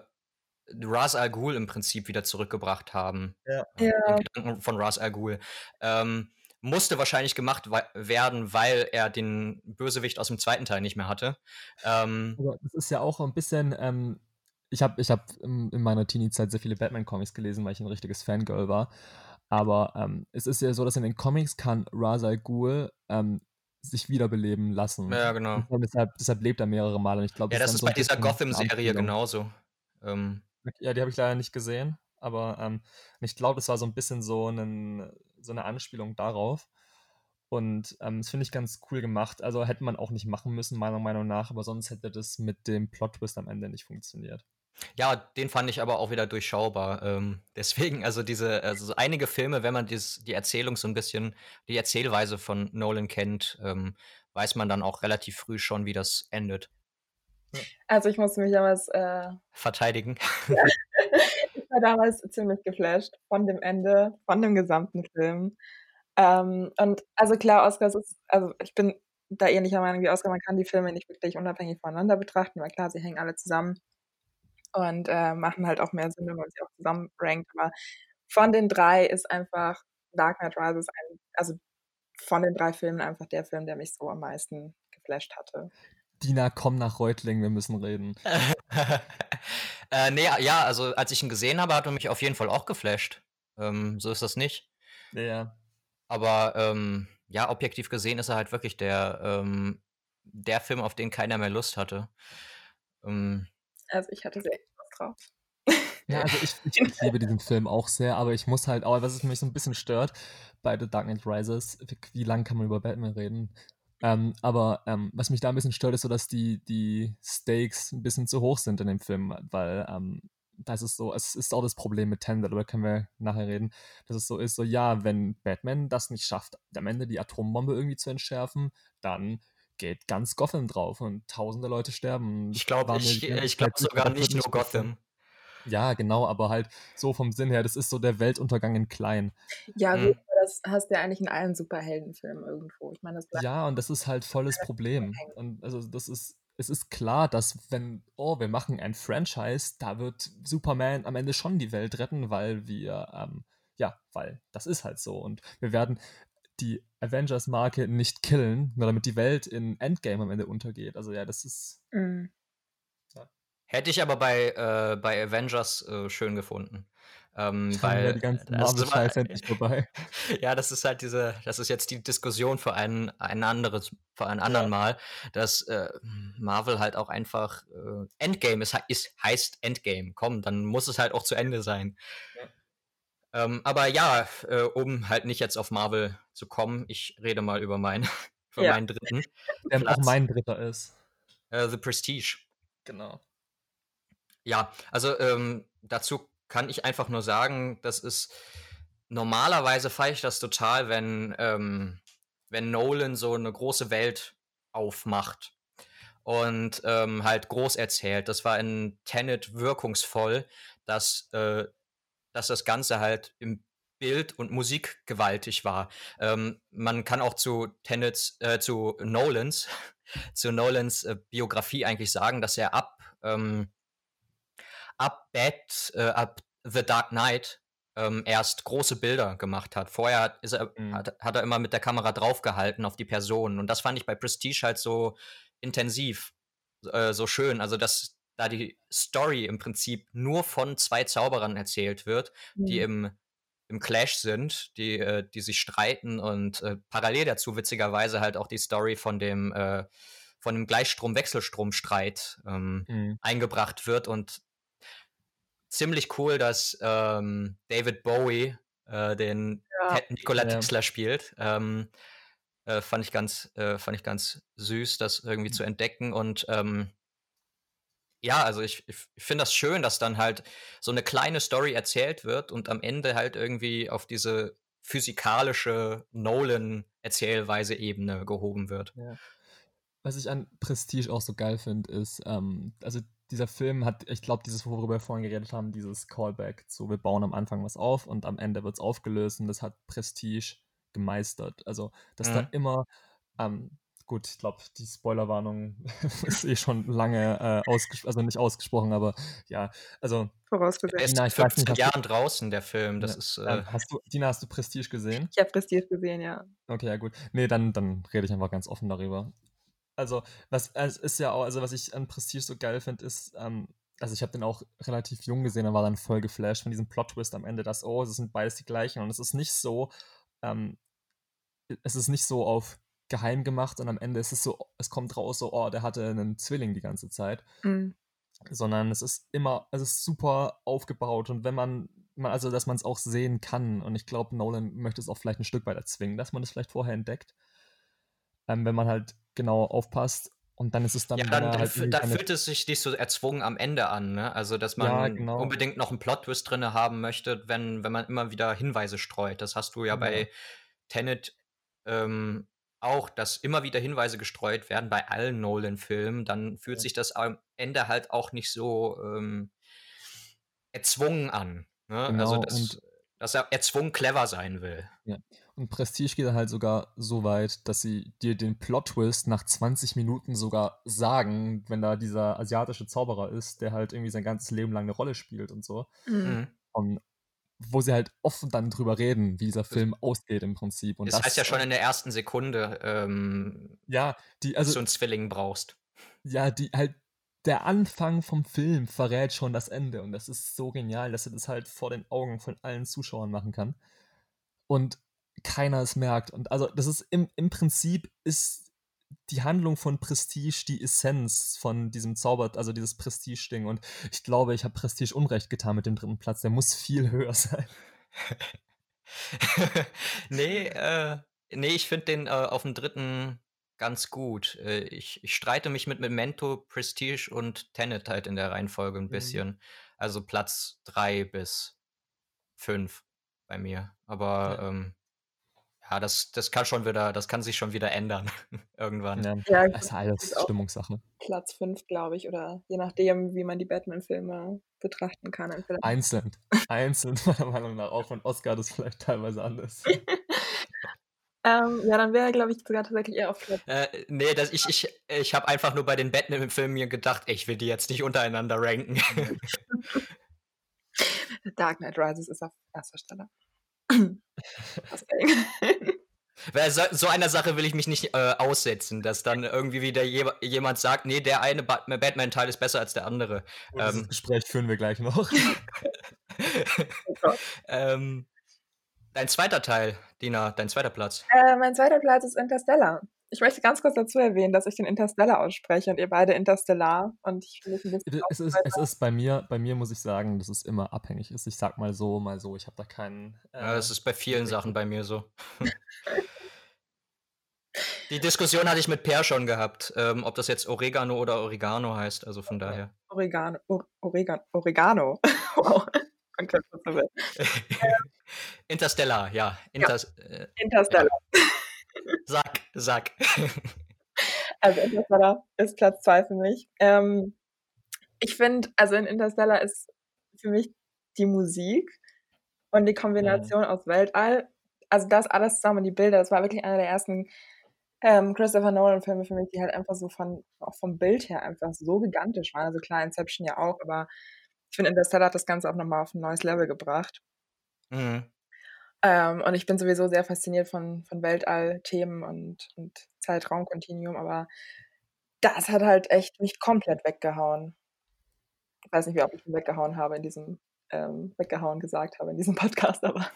[SPEAKER 2] Ras Al Ghul im Prinzip wieder zurückgebracht haben.
[SPEAKER 3] Ja. ja.
[SPEAKER 2] Den Gedanken von Ras Al Ghul. Ähm, musste wahrscheinlich gemacht werden, weil er den Bösewicht aus dem zweiten Teil nicht mehr hatte. Ähm,
[SPEAKER 4] aber das ist ja auch ein bisschen. Ähm, ich habe ich hab in meiner Teenie-Zeit sehr viele Batman-Comics gelesen, weil ich ein richtiges Fangirl war. Aber ähm, es ist ja so, dass in den Comics kann Ra's al Ghul ähm, sich wiederbeleben lassen.
[SPEAKER 2] Ja, genau.
[SPEAKER 4] Deshalb, deshalb lebt er mehrere Male. Und ich glaub,
[SPEAKER 2] ja, das ist, so bei dieser Gotham-Serie genauso. Ähm.
[SPEAKER 4] Ja, die habe ich leider nicht gesehen. Aber ähm, ich glaube, das war so ein bisschen so, einen, so eine Anspielung darauf. Und ähm, das finde ich ganz cool gemacht. Also hätte man auch nicht machen müssen, meiner Meinung nach, aber sonst hätte das mit dem Plot-Twist am Ende nicht funktioniert.
[SPEAKER 2] Ja, den fand ich aber auch wieder durchschaubar. Ähm, deswegen, also diese, also einige Filme, wenn man dies, die Erzählung so ein bisschen, die Erzählweise von Nolan kennt, ähm, weiß man dann auch relativ früh schon, wie das endet.
[SPEAKER 3] Also ich musste mich damals äh,
[SPEAKER 2] verteidigen.
[SPEAKER 3] ich war damals ziemlich geflasht von dem Ende, von dem gesamten Film. Ähm, und also klar, Oscar ist, also ich bin da ähnlicher Meinung wie Oscar, man kann die Filme nicht wirklich unabhängig voneinander betrachten, weil klar, sie hängen alle zusammen und äh, machen halt auch mehr Sinn, wenn man sie auch zusammen rankt. Aber von den drei ist einfach Dark Knight Rises ein, also von den drei Filmen einfach der Film, der mich so am meisten geflasht hatte.
[SPEAKER 4] Dina, komm nach Reutling, wir müssen reden.
[SPEAKER 2] äh, nee, ja, also als ich ihn gesehen habe, hat er mich auf jeden Fall auch geflasht. Ähm, so ist das nicht.
[SPEAKER 4] Ja.
[SPEAKER 2] Aber ähm, ja, objektiv gesehen ist er halt wirklich der, ähm, der Film, auf den keiner mehr Lust hatte.
[SPEAKER 3] Ähm, also ich hatte sehr was drauf.
[SPEAKER 4] Ja, also ich, ich, ich, liebe diesen Film auch sehr, aber ich muss halt auch, was mich so ein bisschen stört bei The Dark Knight Rises, wie, wie lange kann man über Batman reden? Ähm, aber ähm, was mich da ein bisschen stört, ist so, dass die, die Stakes ein bisschen zu hoch sind in dem Film, weil ähm, das ist so, es ist auch das Problem mit Tenet, darüber können wir nachher reden, dass es so ist, so ja, wenn Batman das nicht schafft, am Ende die Atombombe irgendwie zu entschärfen, dann geht ganz Gotham drauf und tausende Leute sterben.
[SPEAKER 2] Ich glaube ich, ich glaub sogar nicht nur Gotham.
[SPEAKER 4] Ja, genau, aber halt so vom Sinn her, das ist so der Weltuntergang in klein.
[SPEAKER 3] Ja, mhm. das hast du ja eigentlich in allen Superheldenfilmen irgendwo. Ich meine, das
[SPEAKER 4] Ja, und das ist halt volles Problem. Und also das ist, es ist klar, dass wenn, oh, wir machen ein Franchise, da wird Superman am Ende schon die Welt retten, weil wir ähm, ja, weil das ist halt so. Und wir werden die Avengers-Marke nicht killen, nur damit die Welt in Endgame am Ende untergeht. Also ja, das ist. Mhm.
[SPEAKER 2] Ja. Hätte ich aber bei, äh, bei Avengers äh, schön gefunden. Ähm, weil
[SPEAKER 4] ja die ganzen Marvel-Scheiß endlich vorbei.
[SPEAKER 2] ja, das ist halt diese, das ist jetzt die Diskussion für ein, ein anderes, für einen anderen ja. Mal, dass äh, Marvel halt auch einfach äh, Endgame ist, ist, heißt Endgame. Komm, dann muss es halt auch zu Ende sein. Ja. Ähm, aber ja, äh, um halt nicht jetzt auf Marvel zu kommen, ich rede mal über meinen, für ja. meinen dritten.
[SPEAKER 4] Der auch mein dritter ist.
[SPEAKER 2] Äh, The Prestige.
[SPEAKER 4] Genau.
[SPEAKER 2] Ja, also ähm, dazu kann ich einfach nur sagen, das ist normalerweise feiere ich das total, wenn, ähm, wenn Nolan so eine große Welt aufmacht und ähm, halt groß erzählt. Das war in Tenet wirkungsvoll, dass, äh, dass das Ganze halt im Bild und Musik gewaltig war. Ähm, man kann auch zu Tenets, äh, zu Nolans, zu Nolans äh, Biografie eigentlich sagen, dass er ab ähm, ab Bad, äh, ab The Dark Knight ähm, erst große Bilder gemacht hat. Vorher ist er, mhm. hat, hat, er immer mit der Kamera draufgehalten auf die Personen. Und das fand ich bei Prestige halt so intensiv, äh, so schön. Also, dass da die Story im Prinzip nur von zwei Zauberern erzählt wird, mhm. die im, im Clash sind, die, äh, die sich streiten und äh, parallel dazu witzigerweise halt auch die Story von dem äh, von dem Gleichstrom-Wechselstrom-Streit ähm, mhm. eingebracht wird und ziemlich cool, dass ähm, David Bowie äh, den ja. Nikola ja. Tesla spielt. Ähm, äh, fand ich ganz, äh, fand ich ganz süß, das irgendwie mhm. zu entdecken und ähm, ja, also ich, ich finde das schön, dass dann halt so eine kleine Story erzählt wird und am Ende halt irgendwie auf diese physikalische Nolan-Erzählweise-Ebene gehoben wird.
[SPEAKER 4] Ja. Was ich an Prestige auch so geil finde, ist, ähm, also dieser Film hat, ich glaube, dieses, worüber wir vorhin geredet haben, dieses Callback so, wir bauen am Anfang was auf und am Ende wird es aufgelöst und das hat Prestige gemeistert. Also, dass mhm. da immer, ähm, gut, ich glaube, die Spoilerwarnung ist eh schon lange äh, ausgesprochen, also nicht ausgesprochen, aber ja, also.
[SPEAKER 2] Vorausgesetzt. Er ist Dina, 15 nicht, Jahren draußen, der Film. Das ja, ist. Äh,
[SPEAKER 4] hast du, Dina, hast du Prestige gesehen?
[SPEAKER 3] Ich habe Prestige gesehen, ja.
[SPEAKER 4] Okay, ja, gut. Nee, dann, dann rede ich einfach ganz offen darüber. Also, was es ist ja auch, also was ich an Prestige so geil finde, ist, ähm, also ich habe den auch relativ jung gesehen und war dann voll geflasht von diesem Plot-Twist am Ende, dass, oh, es sind beides die gleichen. Und es ist nicht so, ähm, es ist nicht so auf geheim gemacht und am Ende ist es so, es kommt raus, so, oh, der hatte einen Zwilling die ganze Zeit. Mhm. Sondern es ist immer, es ist super aufgebaut und wenn man, also dass man es auch sehen kann und ich glaube, Nolan möchte es auch vielleicht ein Stück weiter zwingen, dass man es vielleicht vorher entdeckt. Ähm, wenn man halt genau aufpasst. Und dann ist es dann.
[SPEAKER 2] Ja, dann, dann, halt dann fühlt es sich nicht so erzwungen am Ende an, ne? Also, dass man ja, genau. unbedingt noch einen Plot-Twist drin haben möchte, wenn, wenn man immer wieder Hinweise streut. Das hast du ja genau. bei Tenet ähm, auch, dass immer wieder Hinweise gestreut werden bei allen Nolan-Filmen. Dann fühlt ja. sich das am Ende halt auch nicht so ähm, erzwungen an. Ne? Also genau, also, dass, dass er erzwungen clever sein will.
[SPEAKER 4] Ja. Und Prestige geht dann halt sogar so weit, dass sie dir den Plot-Twist nach 20 Minuten sogar sagen, wenn da dieser asiatische Zauberer ist, der halt irgendwie sein ganzes Leben lang eine Rolle spielt und so. Mhm. Und wo sie halt offen dann drüber reden, wie dieser Film ausgeht im Prinzip. Und
[SPEAKER 2] das, das heißt ja schon in der ersten Sekunde, ähm,
[SPEAKER 4] ja, die, also,
[SPEAKER 2] dass du einen Zwilling brauchst.
[SPEAKER 4] Ja, die halt der Anfang vom Film verrät schon das Ende und das ist so genial, dass er das halt vor den Augen von allen Zuschauern machen kann. Und keiner es merkt. Und also das ist im, im Prinzip ist die Handlung von Prestige die Essenz von diesem Zauber, also dieses Prestige-Ding. Und ich glaube, ich habe Prestige Unrecht getan mit dem dritten Platz. Der muss viel höher sein.
[SPEAKER 2] nee, äh, nee, ich finde den äh, auf dem dritten ganz gut. Äh, ich, ich streite mich mit Memento, Prestige und Tenet halt in der Reihenfolge ein mhm. bisschen. Mhm. Also Platz drei bis fünf bei mir. Aber ja. ähm, ja, das, das kann schon wieder, das kann sich schon wieder ändern irgendwann.
[SPEAKER 4] Ja, ja das ist alles Stimmungssache.
[SPEAKER 3] Platz 5, glaube ich, oder je nachdem, wie man die Batman-Filme betrachten kann.
[SPEAKER 4] Einzeln. Einzeln, meiner Meinung nach. Auch von Oscar das vielleicht teilweise anders.
[SPEAKER 3] ähm, ja, dann wäre, glaube ich, sogar tatsächlich eher auf Platz.
[SPEAKER 2] Äh, nee, das, ich, ich, ich habe einfach nur bei den Batman-Filmen mir gedacht, ich will die jetzt nicht untereinander ranken.
[SPEAKER 3] Dark Knight Rises ist auf erster Stelle.
[SPEAKER 2] so, so einer Sache will ich mich nicht äh, aussetzen, dass dann irgendwie wieder je, jemand sagt, nee, der eine Batman-Teil ist besser als der andere.
[SPEAKER 4] Oh, ähm, das Gespräch führen wir gleich noch.
[SPEAKER 2] oh ähm, dein zweiter Teil, Dina, dein zweiter Platz.
[SPEAKER 3] Äh, mein zweiter Platz ist Interstellar. Ich möchte ganz kurz dazu erwähnen, dass ich den Interstellar ausspreche und ihr beide Interstellar. Und ich finde
[SPEAKER 4] es ein bisschen. Es ist, es ist bei mir, bei mir muss ich sagen, dass es immer abhängig ist. Ich sag mal so, mal so. Ich habe da keinen.
[SPEAKER 2] Äh, ja, das ist bei vielen Sachen bei mir so. Die Diskussion hatte ich mit Per schon gehabt, ähm, ob das jetzt Oregano oder Oregano heißt, also von daher.
[SPEAKER 3] Oregano. Oregano. Oregano. wow.
[SPEAKER 2] Interstellar, ja. Inters ja. Äh,
[SPEAKER 3] Interstellar. Ja.
[SPEAKER 2] Sag, sag.
[SPEAKER 3] Also Interstellar ist Platz zwei für mich. Ähm, ich finde, also in Interstellar ist für mich die Musik und die Kombination mhm. aus Weltall, also das alles zusammen, die Bilder, das war wirklich einer der ersten ähm, Christopher Nolan-Filme für mich, die halt einfach so von, auch vom Bild her einfach so gigantisch waren. Also klar, Inception ja auch, aber ich finde, Interstellar hat das Ganze auch nochmal auf ein neues Level gebracht. Mhm. Ähm, und ich bin sowieso sehr fasziniert von, von Weltall-Themen und, und Zeitraumkontinuum, aber das hat halt echt mich komplett weggehauen. Ich weiß nicht, wie oft ich weggehauen habe in diesem, ähm, weggehauen gesagt habe in diesem Podcast, aber.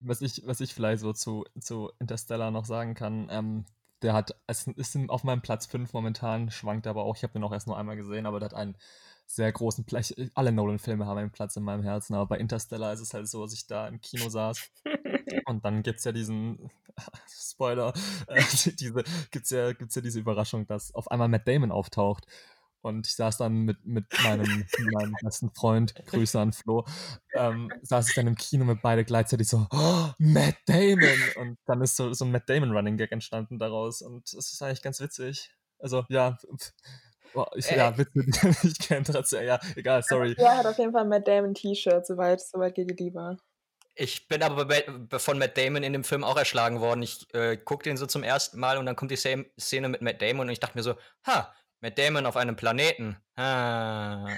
[SPEAKER 4] was ich, was ich vielleicht so zu, zu Interstellar noch sagen kann, ähm, der hat, es ist auf meinem Platz 5 momentan, schwankt aber auch, ich habe den auch erst nur einmal gesehen, aber der hat einen sehr großen Platz. Alle Nolan-Filme haben einen Platz in meinem Herzen, aber bei Interstellar ist es halt so, dass ich da im Kino saß. und dann gibt es ja diesen Spoiler, äh, diese, gibt's ja, gibt's ja diese Überraschung, dass auf einmal Matt Damon auftaucht. Und ich saß dann mit, mit meinem, meinem besten Freund, Grüße an Flo, ähm, saß ich dann im Kino mit beide gleichzeitig so, oh, Matt Damon! Und dann ist so, so ein Matt Damon Running Gag entstanden daraus. Und das ist eigentlich ganz witzig. Also, ja, Oh, ich, äh, ja, Witze, die er nicht kennt, trotzdem. Ja, egal, sorry.
[SPEAKER 3] Ja, hat auf jeden Fall Matt Damon T-Shirt, soweit, soweit geht die Liebe.
[SPEAKER 2] Ich bin aber bei, von Matt Damon in dem Film auch erschlagen worden. Ich äh, gucke den so zum ersten Mal und dann kommt die Szene mit Matt Damon und ich dachte mir so, ha, Matt Damon auf einem Planeten. Ah.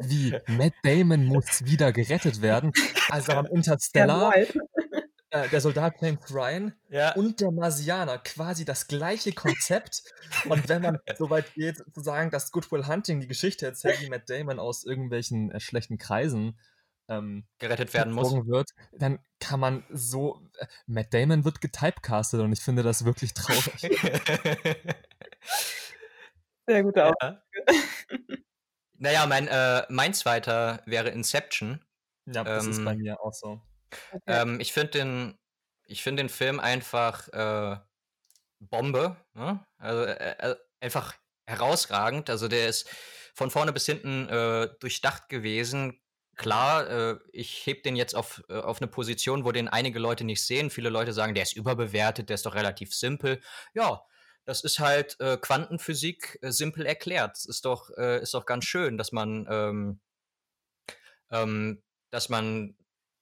[SPEAKER 4] Wie? Matt Damon muss wieder gerettet werden? Also am Interstellar äh, der Soldat James Ryan ja. und der Marsianer quasi das gleiche Konzept. und wenn man so weit geht, zu sagen, dass Goodwill Hunting die Geschichte erzählt, wie Matt Damon aus irgendwelchen äh, schlechten Kreisen ähm,
[SPEAKER 2] gerettet werden muss,
[SPEAKER 4] wird, dann kann man so. Äh, Matt Damon wird getypecastet und ich finde das wirklich traurig.
[SPEAKER 3] Sehr gute Aussage. Ja.
[SPEAKER 2] Naja, mein, äh, mein zweiter wäre Inception.
[SPEAKER 4] Ja, das ähm, ist bei ähm, mir auch so.
[SPEAKER 2] Okay. Ähm, ich finde den, ich finde den Film einfach äh, Bombe. Ne? Also äh, äh, einfach herausragend. Also der ist von vorne bis hinten äh, durchdacht gewesen. Klar, äh, ich heb den jetzt auf, äh, auf eine Position, wo den einige Leute nicht sehen. Viele Leute sagen, der ist überbewertet, der ist doch relativ simpel. Ja, das ist halt äh, Quantenphysik äh, simpel erklärt. Ist doch, äh, ist doch ganz schön, dass man, ähm, ähm, dass man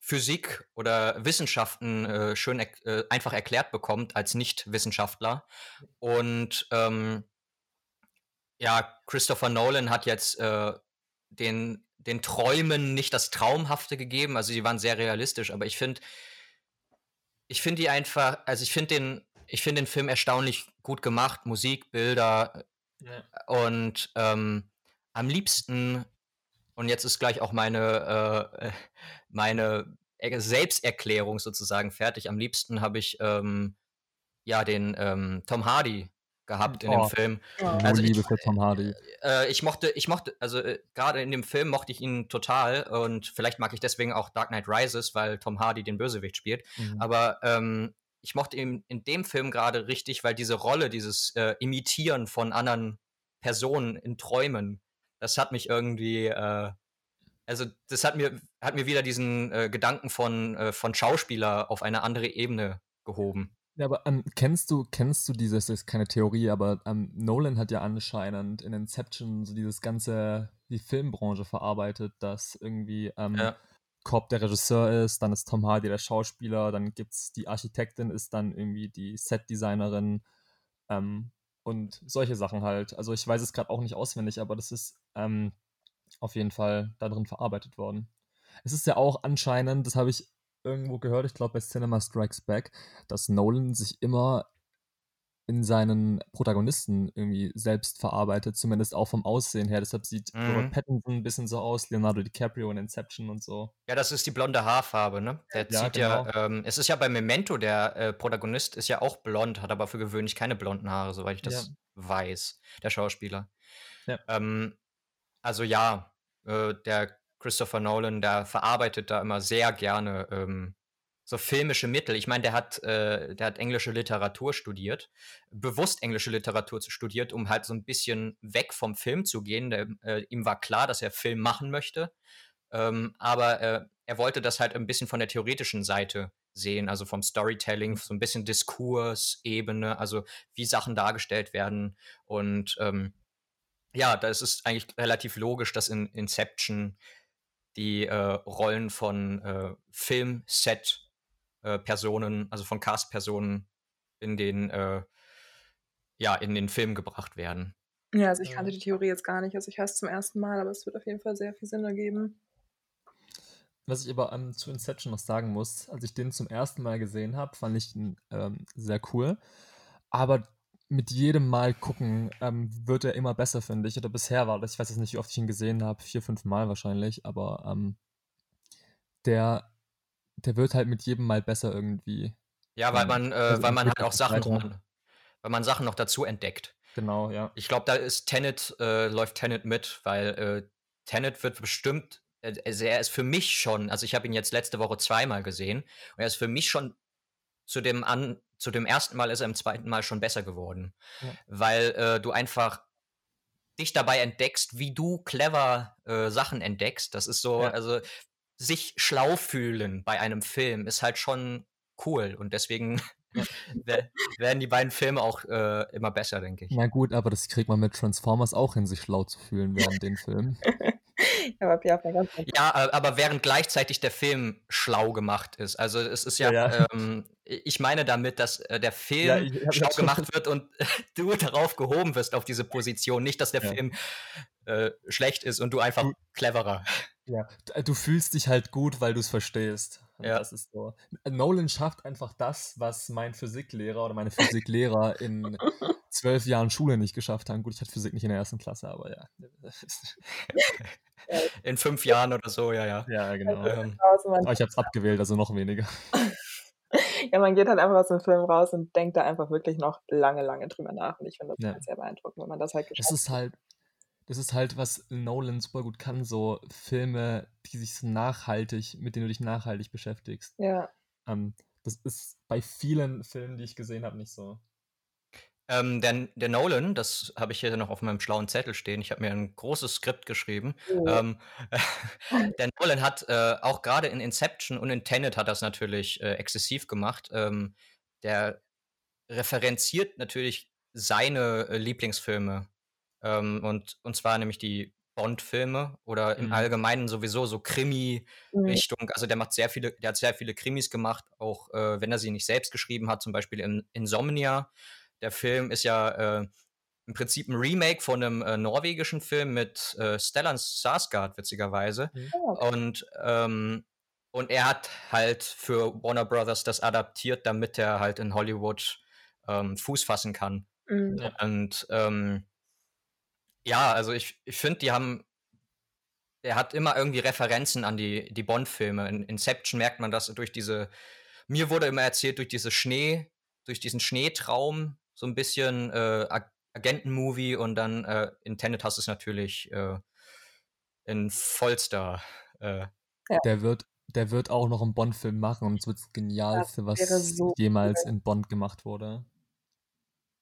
[SPEAKER 2] Physik oder Wissenschaften äh, schön äh, einfach erklärt bekommt als Nicht-Wissenschaftler. Und ähm, ja, Christopher Nolan hat jetzt äh, den, den Träumen nicht das Traumhafte gegeben. Also sie waren sehr realistisch, aber ich finde, ich finde die einfach, also ich finde den, ich finde den Film erstaunlich gut gemacht, Musik, Bilder ja. und ähm, am liebsten und jetzt ist gleich auch meine, äh, meine Selbsterklärung sozusagen fertig. Am liebsten habe ich ähm, ja den ähm, Tom Hardy gehabt in oh, dem Film.
[SPEAKER 4] Oh. Also Liebe ich, für Tom Hardy.
[SPEAKER 2] Äh, ich mochte, ich mochte, also äh, gerade in dem Film mochte ich ihn total und vielleicht mag ich deswegen auch Dark Knight Rises, weil Tom Hardy den Bösewicht spielt. Mhm. Aber ähm, ich mochte ihn in dem Film gerade richtig, weil diese Rolle, dieses äh, Imitieren von anderen Personen in Träumen, das hat mich irgendwie, äh, also das hat mir, hat mir wieder diesen äh, Gedanken von, äh, von Schauspieler auf eine andere Ebene gehoben.
[SPEAKER 4] Ja, aber ähm, kennst du, kennst du dieses, das ist keine Theorie, aber ähm, Nolan hat ja anscheinend in Inception so dieses ganze, die Filmbranche verarbeitet, dass irgendwie ähm, ja. Cobb der Regisseur ist, dann ist Tom Hardy der Schauspieler, dann gibt es die Architektin, ist dann irgendwie die Setdesignerin ähm, und solche Sachen halt. Also ich weiß es gerade auch nicht auswendig, aber das ist ähm, auf jeden Fall darin verarbeitet worden. Es ist ja auch anscheinend, das habe ich irgendwo gehört, ich glaube bei Cinema Strikes Back, dass Nolan sich immer in seinen Protagonisten irgendwie selbst verarbeitet, zumindest auch vom Aussehen her. Deshalb sieht mhm. Robert Pattinson ein bisschen so aus, Leonardo DiCaprio in Inception und so.
[SPEAKER 2] Ja, das ist die blonde Haarfarbe, ne? Der ja, zieht genau. ja, ähm, es ist ja bei Memento, der äh, Protagonist ist ja auch blond, hat aber für gewöhnlich keine blonden Haare, soweit ich das ja. weiß, der Schauspieler. Ja. Ähm, also ja, äh, der Christopher Nolan, der verarbeitet da immer sehr gerne ähm, so filmische Mittel. Ich meine, der hat, äh, der hat englische Literatur studiert, bewusst englische Literatur studiert, um halt so ein bisschen weg vom Film zu gehen. Der, äh, ihm war klar, dass er Film machen möchte, ähm, aber äh, er wollte das halt ein bisschen von der theoretischen Seite sehen, also vom Storytelling, so ein bisschen Diskursebene, also wie Sachen dargestellt werden. Und ähm, ja, da ist es eigentlich relativ logisch, dass in Inception die äh, Rollen von äh, Film, Set äh, Personen, also von Cast-Personen in den, äh, ja, in den Film gebracht werden.
[SPEAKER 3] Ja, also ich kannte die Theorie jetzt gar nicht. Also ich höre es zum ersten Mal, aber es wird auf jeden Fall sehr viel Sinn ergeben.
[SPEAKER 4] Was ich aber um, zu Inception noch sagen muss, als ich den zum ersten Mal gesehen habe, fand ich ihn ähm, sehr cool. Aber mit jedem Mal gucken ähm, wird er immer besser, finde ich. Oder bisher war das, ich weiß jetzt nicht, wie oft ich ihn gesehen habe, vier, fünf Mal wahrscheinlich, aber ähm, der der wird halt mit jedem Mal besser irgendwie.
[SPEAKER 2] Ja, weil man, äh, also weil man halt auch Sachen, weiter. weil man Sachen noch dazu entdeckt.
[SPEAKER 4] Genau, ja.
[SPEAKER 2] Ich glaube, da ist Tenet, äh, läuft Tenet mit, weil äh, Tenet wird bestimmt, äh, also er ist für mich schon, also ich habe ihn jetzt letzte Woche zweimal gesehen und er ist für mich schon zu dem an, zu dem ersten Mal ist er im zweiten Mal schon besser geworden. Ja. Weil äh, du einfach dich dabei entdeckst, wie du clever äh, Sachen entdeckst. Das ist so, ja. also sich schlau fühlen bei einem Film ist halt schon cool und deswegen werden die beiden Filme auch äh, immer besser, denke ich.
[SPEAKER 4] Na gut, aber das kriegt man mit Transformers auch hin, sich schlau zu fühlen während den Filmen.
[SPEAKER 2] ja, aber während gleichzeitig der Film schlau gemacht ist. Also es ist ja, ja. Ähm, ich meine damit, dass äh, der Film ja, schlau gemacht wird und du darauf gehoben wirst auf diese Position. Nicht, dass der ja. Film äh, schlecht ist und du einfach du, cleverer.
[SPEAKER 4] Ja, du fühlst dich halt gut, weil du es verstehst. Ja. Das ist so. Nolan schafft einfach das, was mein Physiklehrer oder meine Physiklehrer in zwölf Jahren Schule nicht geschafft haben. Gut, ich hatte Physik nicht in der ersten Klasse, aber ja.
[SPEAKER 2] In fünf Jahren oder so, ja, ja.
[SPEAKER 4] Ja, genau. Ähm, aber ich habe es abgewählt, also noch weniger.
[SPEAKER 3] Ja, man geht halt einfach aus dem Film raus und denkt da einfach wirklich noch lange, lange drüber nach. Und ich finde das ja. halt sehr beeindruckend, wenn man das halt
[SPEAKER 4] geschafft hat. Das ist halt, das ist halt, was Nolan super gut kann, so Filme, die sich so nachhaltig, mit denen du dich nachhaltig beschäftigst.
[SPEAKER 3] Ja.
[SPEAKER 4] Ähm, das ist bei vielen Filmen, die ich gesehen habe, nicht so.
[SPEAKER 2] Ähm, der, der, Nolan, das habe ich hier noch auf meinem schlauen Zettel stehen. Ich habe mir ein großes Skript geschrieben. Oh. Ähm, der Nolan hat äh, auch gerade in Inception und in Tenet hat das natürlich äh, exzessiv gemacht. Ähm, der referenziert natürlich seine äh, Lieblingsfilme. Ähm, und, und zwar nämlich die Bond-Filme oder im mhm. Allgemeinen sowieso so Krimi-Richtung. Mhm. Also der macht sehr viele, der hat sehr viele Krimis gemacht, auch äh, wenn er sie nicht selbst geschrieben hat, zum Beispiel in Insomnia. Der Film ist ja äh, im Prinzip ein Remake von einem äh, norwegischen Film mit äh, Stellan Sarsgaard, witzigerweise. Mhm. Und, ähm, und er hat halt für Warner Brothers das adaptiert, damit er halt in Hollywood ähm, Fuß fassen kann. Mhm. Und ähm, ja, also ich, ich finde, die haben er hat immer irgendwie Referenzen an die, die Bond-Filme. In Inception merkt man das durch diese, mir wurde immer erzählt, durch diese Schnee, durch diesen Schneetraum, so ein bisschen äh, Agenten-Movie und dann äh, in Tenet hast du es natürlich äh, in vollster. Äh,
[SPEAKER 4] ja. Der wird, der wird auch noch einen Bond-Film machen und es wird das Genialste, was so jemals cool. in Bond gemacht wurde.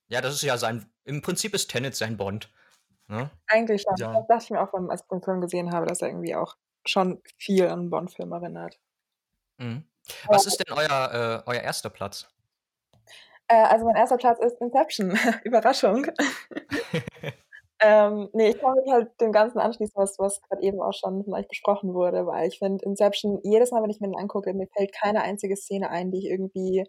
[SPEAKER 2] Ja, das ist ja sein, im Prinzip ist Tenet sein Bond. Ne?
[SPEAKER 3] Eigentlich schon. Ja. Das dachte ich mir auch, als ich den Film gesehen habe, dass er irgendwie auch schon viel an Bond-Film erinnert.
[SPEAKER 2] Mhm. Was ist denn euer, äh, euer erster Platz?
[SPEAKER 3] Äh, also mein erster Platz ist Inception. Überraschung. ähm, nee, ich kann mich halt dem Ganzen anschließen, was, was gerade eben auch schon von euch besprochen wurde, weil ich finde Inception, jedes Mal, wenn ich mir den angucke, mir fällt keine einzige Szene ein, die ich irgendwie,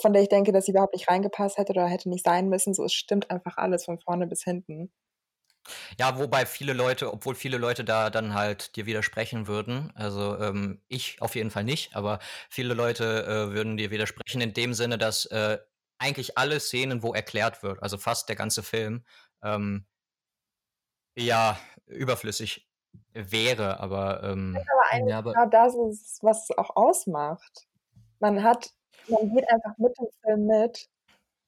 [SPEAKER 3] von der ich denke, dass sie überhaupt nicht reingepasst hätte oder hätte nicht sein müssen. So, es stimmt einfach alles von vorne bis hinten.
[SPEAKER 2] Ja, wobei viele Leute, obwohl viele Leute da dann halt dir widersprechen würden, also ähm, ich auf jeden Fall nicht, aber viele Leute äh, würden dir widersprechen in dem Sinne, dass äh, eigentlich alle Szenen, wo erklärt wird, also fast der ganze Film, ähm, ja, überflüssig wäre, aber. Ähm,
[SPEAKER 3] aber ja, aber genau das ist, was es auch ausmacht. Man hat, man geht einfach mit dem Film mit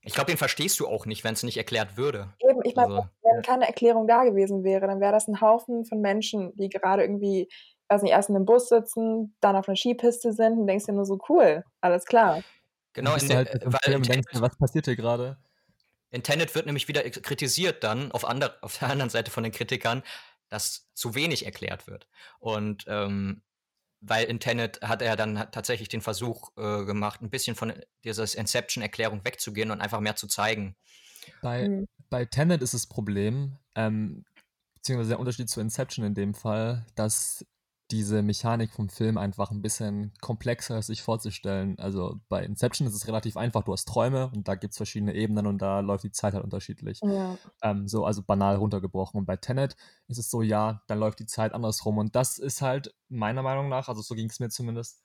[SPEAKER 2] ich glaube, den verstehst du auch nicht, wenn es nicht erklärt würde.
[SPEAKER 3] Eben, ich meine, also, wenn keine Erklärung da gewesen wäre, dann wäre das ein Haufen von Menschen, die gerade irgendwie, weiß nicht, erst in einem Bus sitzen, dann auf einer Skipiste sind und denkst dir nur so, cool, alles klar.
[SPEAKER 2] Genau, in der, halt weil,
[SPEAKER 4] denkst, was passiert hier gerade?
[SPEAKER 2] In Tenet wird nämlich wieder kritisiert dann, auf, andre, auf der anderen Seite von den Kritikern, dass zu wenig erklärt wird. Und ähm, weil in Tenet hat er dann tatsächlich den Versuch äh, gemacht, ein bisschen von dieser Inception-Erklärung wegzugehen und einfach mehr zu zeigen.
[SPEAKER 4] Bei, mhm. bei Tenet ist das Problem, ähm, beziehungsweise der Unterschied zu Inception in dem Fall, dass diese Mechanik vom Film einfach ein bisschen komplexer sich vorzustellen. Also bei Inception ist es relativ einfach, du hast Träume und da gibt es verschiedene Ebenen und da läuft die Zeit halt unterschiedlich. Ja. Ähm, so, also banal runtergebrochen. Und bei Tenet ist es so, ja, dann läuft die Zeit andersrum. Und das ist halt meiner Meinung nach, also so ging es mir zumindest,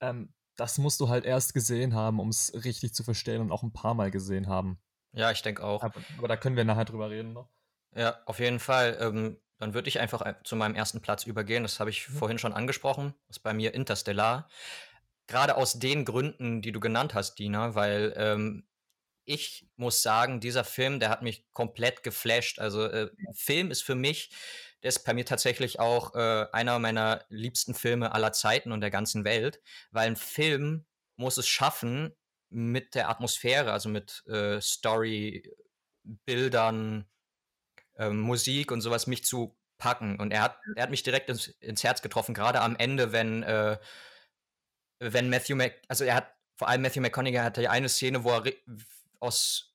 [SPEAKER 4] ähm, das musst du halt erst gesehen haben, um es richtig zu verstehen und auch ein paar Mal gesehen haben.
[SPEAKER 2] Ja, ich denke auch.
[SPEAKER 4] Aber, aber, da können wir nachher drüber reden noch.
[SPEAKER 2] Ja, auf jeden Fall. Ähm, dann würde ich einfach äh, zu meinem ersten Platz übergehen. Das habe ich mhm. vorhin schon angesprochen. Das ist bei mir Interstellar. Gerade aus den Gründen, die du genannt hast, Dina, weil ähm, ich muss sagen, dieser Film, der hat mich komplett geflasht. Also äh, Film ist für mich, der ist bei mir tatsächlich auch äh, einer meiner liebsten Filme aller Zeiten und der ganzen Welt, weil ein Film muss es schaffen, mit der Atmosphäre, also mit äh, Story, Bildern, ähm, Musik und sowas mich zu packen. Und er hat, er hat mich direkt ins, ins Herz getroffen, gerade am Ende, wenn, äh, wenn Matthew Mc, also er hat, vor allem Matthew McConaughey hatte ja eine Szene, wo er aus,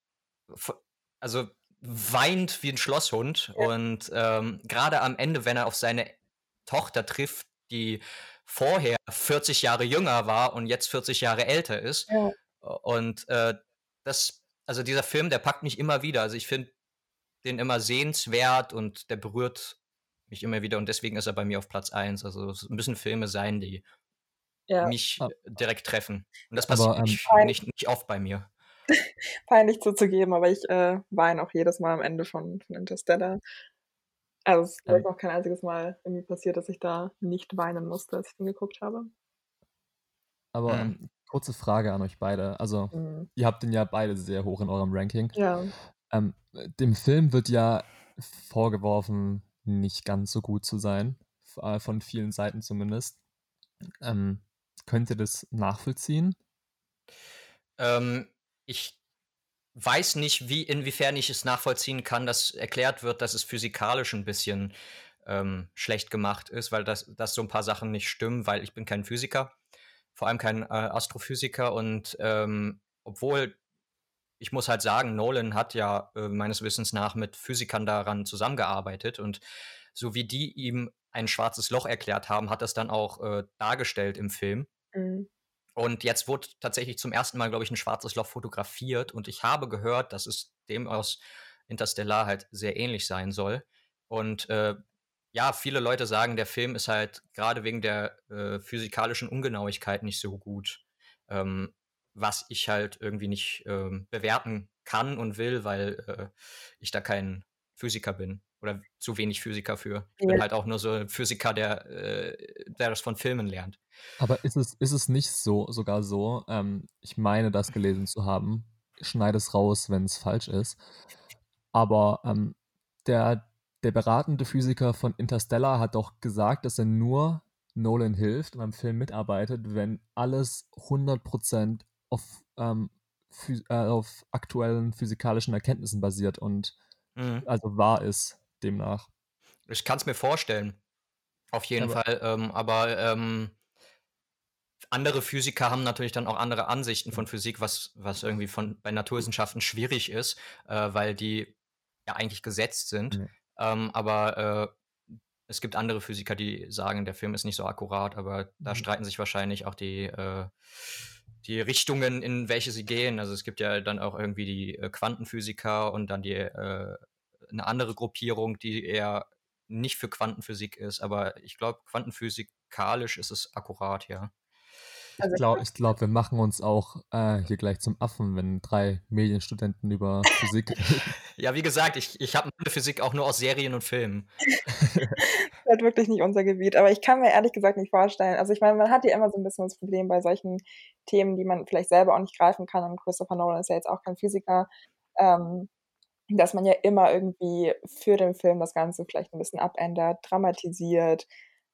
[SPEAKER 2] also weint wie ein Schlosshund. Ja. Und ähm, gerade am Ende, wenn er auf seine Tochter trifft, die vorher 40 Jahre jünger war und jetzt 40 Jahre älter ist. Ja. Und äh, das, also dieser Film, der packt mich immer wieder. Also ich finde, den immer sehenswert und der berührt mich immer wieder und deswegen ist er bei mir auf Platz 1. Also es müssen Filme sein, die ja. mich ah. direkt treffen. Und das passiert aber, ähm, nicht, nicht, nicht, oft bei mir.
[SPEAKER 3] Peinlich zuzugeben, aber ich äh, weine auch jedes Mal am Ende von, von Interstellar. Also es ist ähm, auch kein einziges Mal irgendwie passiert, dass ich da nicht weinen musste, als ich den geguckt habe.
[SPEAKER 4] Aber mhm. ähm, kurze Frage an euch beide. Also, mhm. ihr habt den ja beide sehr hoch in eurem Ranking.
[SPEAKER 3] Ja.
[SPEAKER 4] Ähm, dem Film wird ja vorgeworfen, nicht ganz so gut zu sein, äh, von vielen Seiten zumindest. Ähm, könnt ihr das nachvollziehen?
[SPEAKER 2] Ähm, ich weiß nicht, wie, inwiefern ich es nachvollziehen kann, dass erklärt wird, dass es physikalisch ein bisschen ähm, schlecht gemacht ist, weil das, dass so ein paar Sachen nicht stimmen, weil ich bin kein Physiker, vor allem kein äh, Astrophysiker und ähm, obwohl ich muss halt sagen, Nolan hat ja äh, meines Wissens nach mit Physikern daran zusammengearbeitet und so wie die ihm ein schwarzes Loch erklärt haben, hat das dann auch äh, dargestellt im Film. Mhm. Und jetzt wurde tatsächlich zum ersten Mal, glaube ich, ein schwarzes Loch fotografiert und ich habe gehört, dass es dem aus Interstellar halt sehr ähnlich sein soll. Und äh, ja, viele Leute sagen, der Film ist halt gerade wegen der äh, physikalischen Ungenauigkeit nicht so gut. Ähm, was ich halt irgendwie nicht ähm, bewerten kann und will, weil äh, ich da kein Physiker bin oder zu wenig Physiker für. Ich ja. bin halt auch nur so ein Physiker, der, äh, der das von Filmen lernt.
[SPEAKER 4] Aber ist es, ist es nicht so, sogar so, ähm, ich meine das gelesen zu haben, schneide es raus, wenn es falsch ist, aber ähm, der, der beratende Physiker von Interstellar hat doch gesagt, dass er nur Nolan hilft und am Film mitarbeitet, wenn alles 100% auf, ähm, äh, auf aktuellen physikalischen Erkenntnissen basiert und mhm. also wahr ist demnach.
[SPEAKER 2] Ich kann es mir vorstellen. Auf jeden aber, Fall. Ähm, aber ähm, andere Physiker haben natürlich dann auch andere Ansichten von Physik, was, was irgendwie von, bei Naturwissenschaften schwierig ist, äh, weil die ja eigentlich gesetzt sind. Mhm. Ähm, aber äh, es gibt andere Physiker, die sagen, der Film ist nicht so akkurat, aber da mhm. streiten sich wahrscheinlich auch die äh, die Richtungen, in welche sie gehen. Also es gibt ja dann auch irgendwie die äh, Quantenphysiker und dann die äh, eine andere Gruppierung, die eher nicht für Quantenphysik ist, aber ich glaube, quantenphysikalisch ist es akkurat, ja.
[SPEAKER 4] Also ich glaube, ich glaub, wir machen uns auch äh, hier gleich zum Affen, wenn drei Medienstudenten über Physik reden.
[SPEAKER 2] Ja, wie gesagt, ich, ich habe Physik auch nur aus Serien und Filmen.
[SPEAKER 3] das ist halt wirklich nicht unser Gebiet. Aber ich kann mir ehrlich gesagt nicht vorstellen. Also ich meine, man hat ja immer so ein bisschen das Problem bei solchen Themen, die man vielleicht selber auch nicht greifen kann. Und Christopher Nolan ist ja jetzt auch kein Physiker. Ähm, dass man ja immer irgendwie für den Film das Ganze vielleicht ein bisschen abändert, dramatisiert,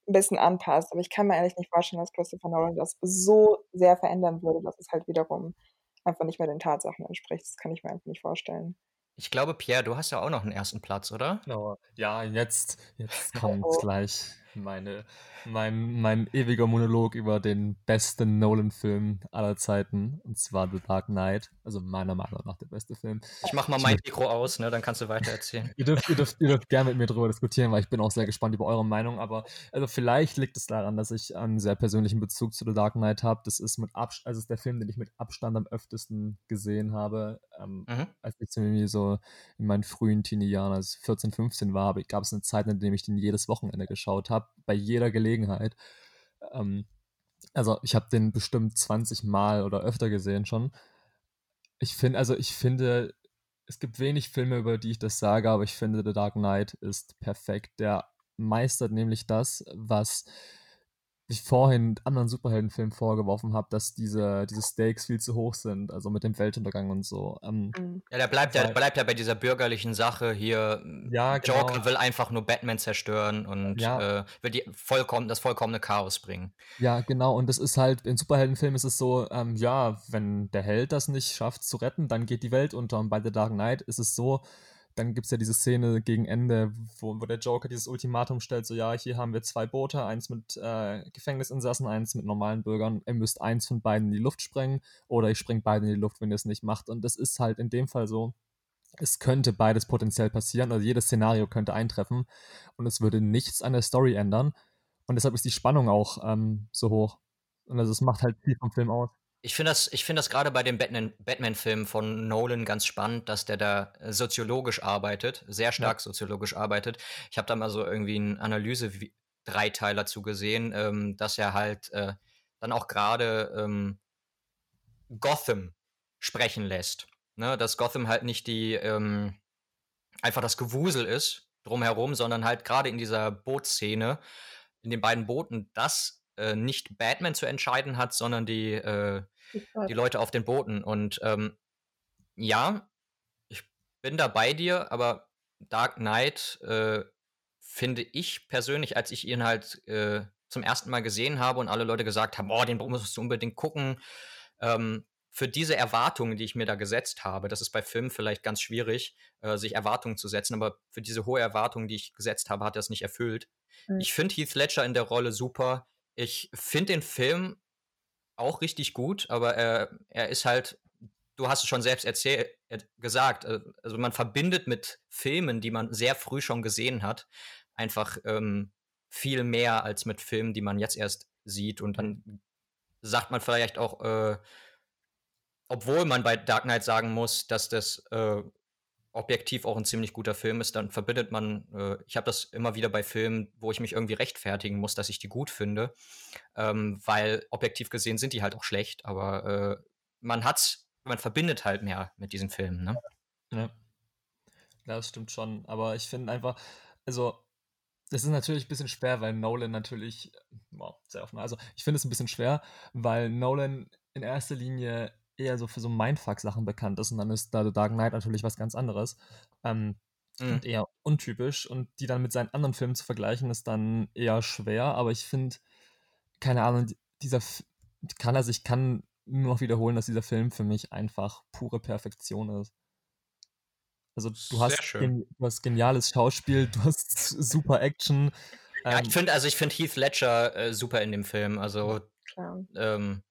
[SPEAKER 3] ein bisschen anpasst. Aber ich kann mir eigentlich nicht vorstellen, dass Christopher Nolan das so sehr verändern würde, dass es halt wiederum einfach nicht mehr den Tatsachen entspricht. Das kann ich mir einfach nicht vorstellen.
[SPEAKER 2] Ich glaube, Pierre, du hast ja auch noch einen ersten Platz, oder?
[SPEAKER 4] Genau. Ja, jetzt, jetzt kommt oh. gleich meine, mein, mein ewiger Monolog über den besten Nolan-Film aller Zeiten, und zwar The Dark Knight. Also meiner Meinung nach der beste Film.
[SPEAKER 2] Ich mach mal mein Mikro aus, ne? dann kannst du weiter erzählen.
[SPEAKER 4] ihr, dürft, ihr, dürft, ihr dürft gerne mit mir drüber diskutieren, weil ich bin auch sehr gespannt über eure Meinung. Aber also vielleicht liegt es daran, dass ich einen sehr persönlichen Bezug zu The Dark Knight habe. Das ist mit Abstand, also ist der Film, den ich mit Abstand am öftesten gesehen habe. Ähm, mhm. Als ich irgendwie so in meinen frühen Teenie-Jahren, als ich 14, 15 war, gab es eine Zeit, in der ich den jedes Wochenende geschaut habe, bei jeder Gelegenheit. Ähm, also ich habe den bestimmt 20 Mal oder öfter gesehen schon. Ich finde, also ich finde, es gibt wenig Filme, über die ich das sage, aber ich finde, The Dark Knight ist perfekt. Der meistert nämlich das, was ich vorhin anderen Superheldenfilmen vorgeworfen habe, dass diese, diese Stakes viel zu hoch sind, also mit dem Weltuntergang und so. Ähm,
[SPEAKER 2] mhm. ja, der bleibt ja, bleibt ja bei dieser bürgerlichen Sache hier. Ja, Joker genau. will einfach nur Batman zerstören und ja. äh, will die vollkommen, das vollkommene Chaos bringen.
[SPEAKER 4] Ja, genau. Und das ist halt, in Superheldenfilmen ist es so, ähm, ja, wenn der Held das nicht schafft zu retten, dann geht die Welt unter. Und bei The Dark Knight ist es so, dann gibt es ja diese Szene gegen Ende, wo, wo der Joker dieses Ultimatum stellt, so ja, hier haben wir zwei Boote, eins mit äh, Gefängnisinsassen, eins mit normalen Bürgern, ihr müsst eins von beiden in die Luft sprengen oder ich spreng beide in die Luft, wenn ihr es nicht macht. Und das ist halt in dem Fall so, es könnte beides potenziell passieren, also jedes Szenario könnte eintreffen und es würde nichts an der Story ändern. Und deshalb ist die Spannung auch ähm, so hoch. Und also es macht halt viel vom Film aus.
[SPEAKER 2] Ich finde das, ich find das gerade bei den Batman-Filmen von Nolan ganz spannend, dass der da äh, soziologisch arbeitet, sehr stark ja. soziologisch arbeitet. Ich habe da mal so irgendwie einen Analyse-Dreiteiler zugesehen, ähm, dass er halt äh, dann auch gerade ähm, Gotham sprechen lässt. Ne? Dass Gotham halt nicht die ähm, einfach das Gewusel ist drumherum, sondern halt gerade in dieser Bootszene, in den beiden Booten, das äh, nicht Batman zu entscheiden hat, sondern die, äh, die Leute auf den Booten. Und ähm, ja, ich bin da bei dir, aber Dark Knight äh, finde ich persönlich, als ich ihn halt äh, zum ersten Mal gesehen habe und alle Leute gesagt haben, oh, den musst du unbedingt gucken. Ähm, für diese Erwartungen, die ich mir da gesetzt habe, das ist bei Filmen vielleicht ganz schwierig, äh, sich Erwartungen zu setzen, aber für diese hohe Erwartung, die ich gesetzt habe, hat er es nicht erfüllt. Mhm. Ich finde Heath Ledger in der Rolle super. Ich finde den Film auch richtig gut, aber er, er ist halt, du hast es schon selbst erzählt, gesagt, äh, also man verbindet mit Filmen, die man sehr früh schon gesehen hat, einfach ähm, viel mehr als mit Filmen, die man jetzt erst sieht. Und dann sagt man vielleicht auch, äh, obwohl man bei Dark Knight sagen muss, dass das äh, objektiv auch ein ziemlich guter Film ist, dann verbindet man, äh, ich habe das immer wieder bei Filmen, wo ich mich irgendwie rechtfertigen muss, dass ich die gut finde, ähm, weil objektiv gesehen sind die halt auch schlecht, aber äh, man hat's, man verbindet halt mehr mit diesen Filmen, ne?
[SPEAKER 4] Ja. Das stimmt schon, aber ich finde einfach, also das ist natürlich ein bisschen schwer, weil Nolan natürlich, wow, sehr offen, also ich finde es ein bisschen schwer, weil Nolan in erster Linie eher so für so Mindfuck-Sachen bekannt ist und dann ist da The Dark Knight natürlich was ganz anderes. Ähm, mhm. Und eher untypisch und die dann mit seinen anderen Filmen zu vergleichen, ist dann eher schwer, aber ich finde, keine Ahnung, dieser kann also ich kann nur noch wiederholen, dass dieser Film für mich einfach pure Perfektion ist. Also du hast, gen, du hast geniales Schauspiel, du hast super Action.
[SPEAKER 2] Ja, ähm, ich finde, also ich finde Heath Ledger äh, super in dem Film. Also ähm,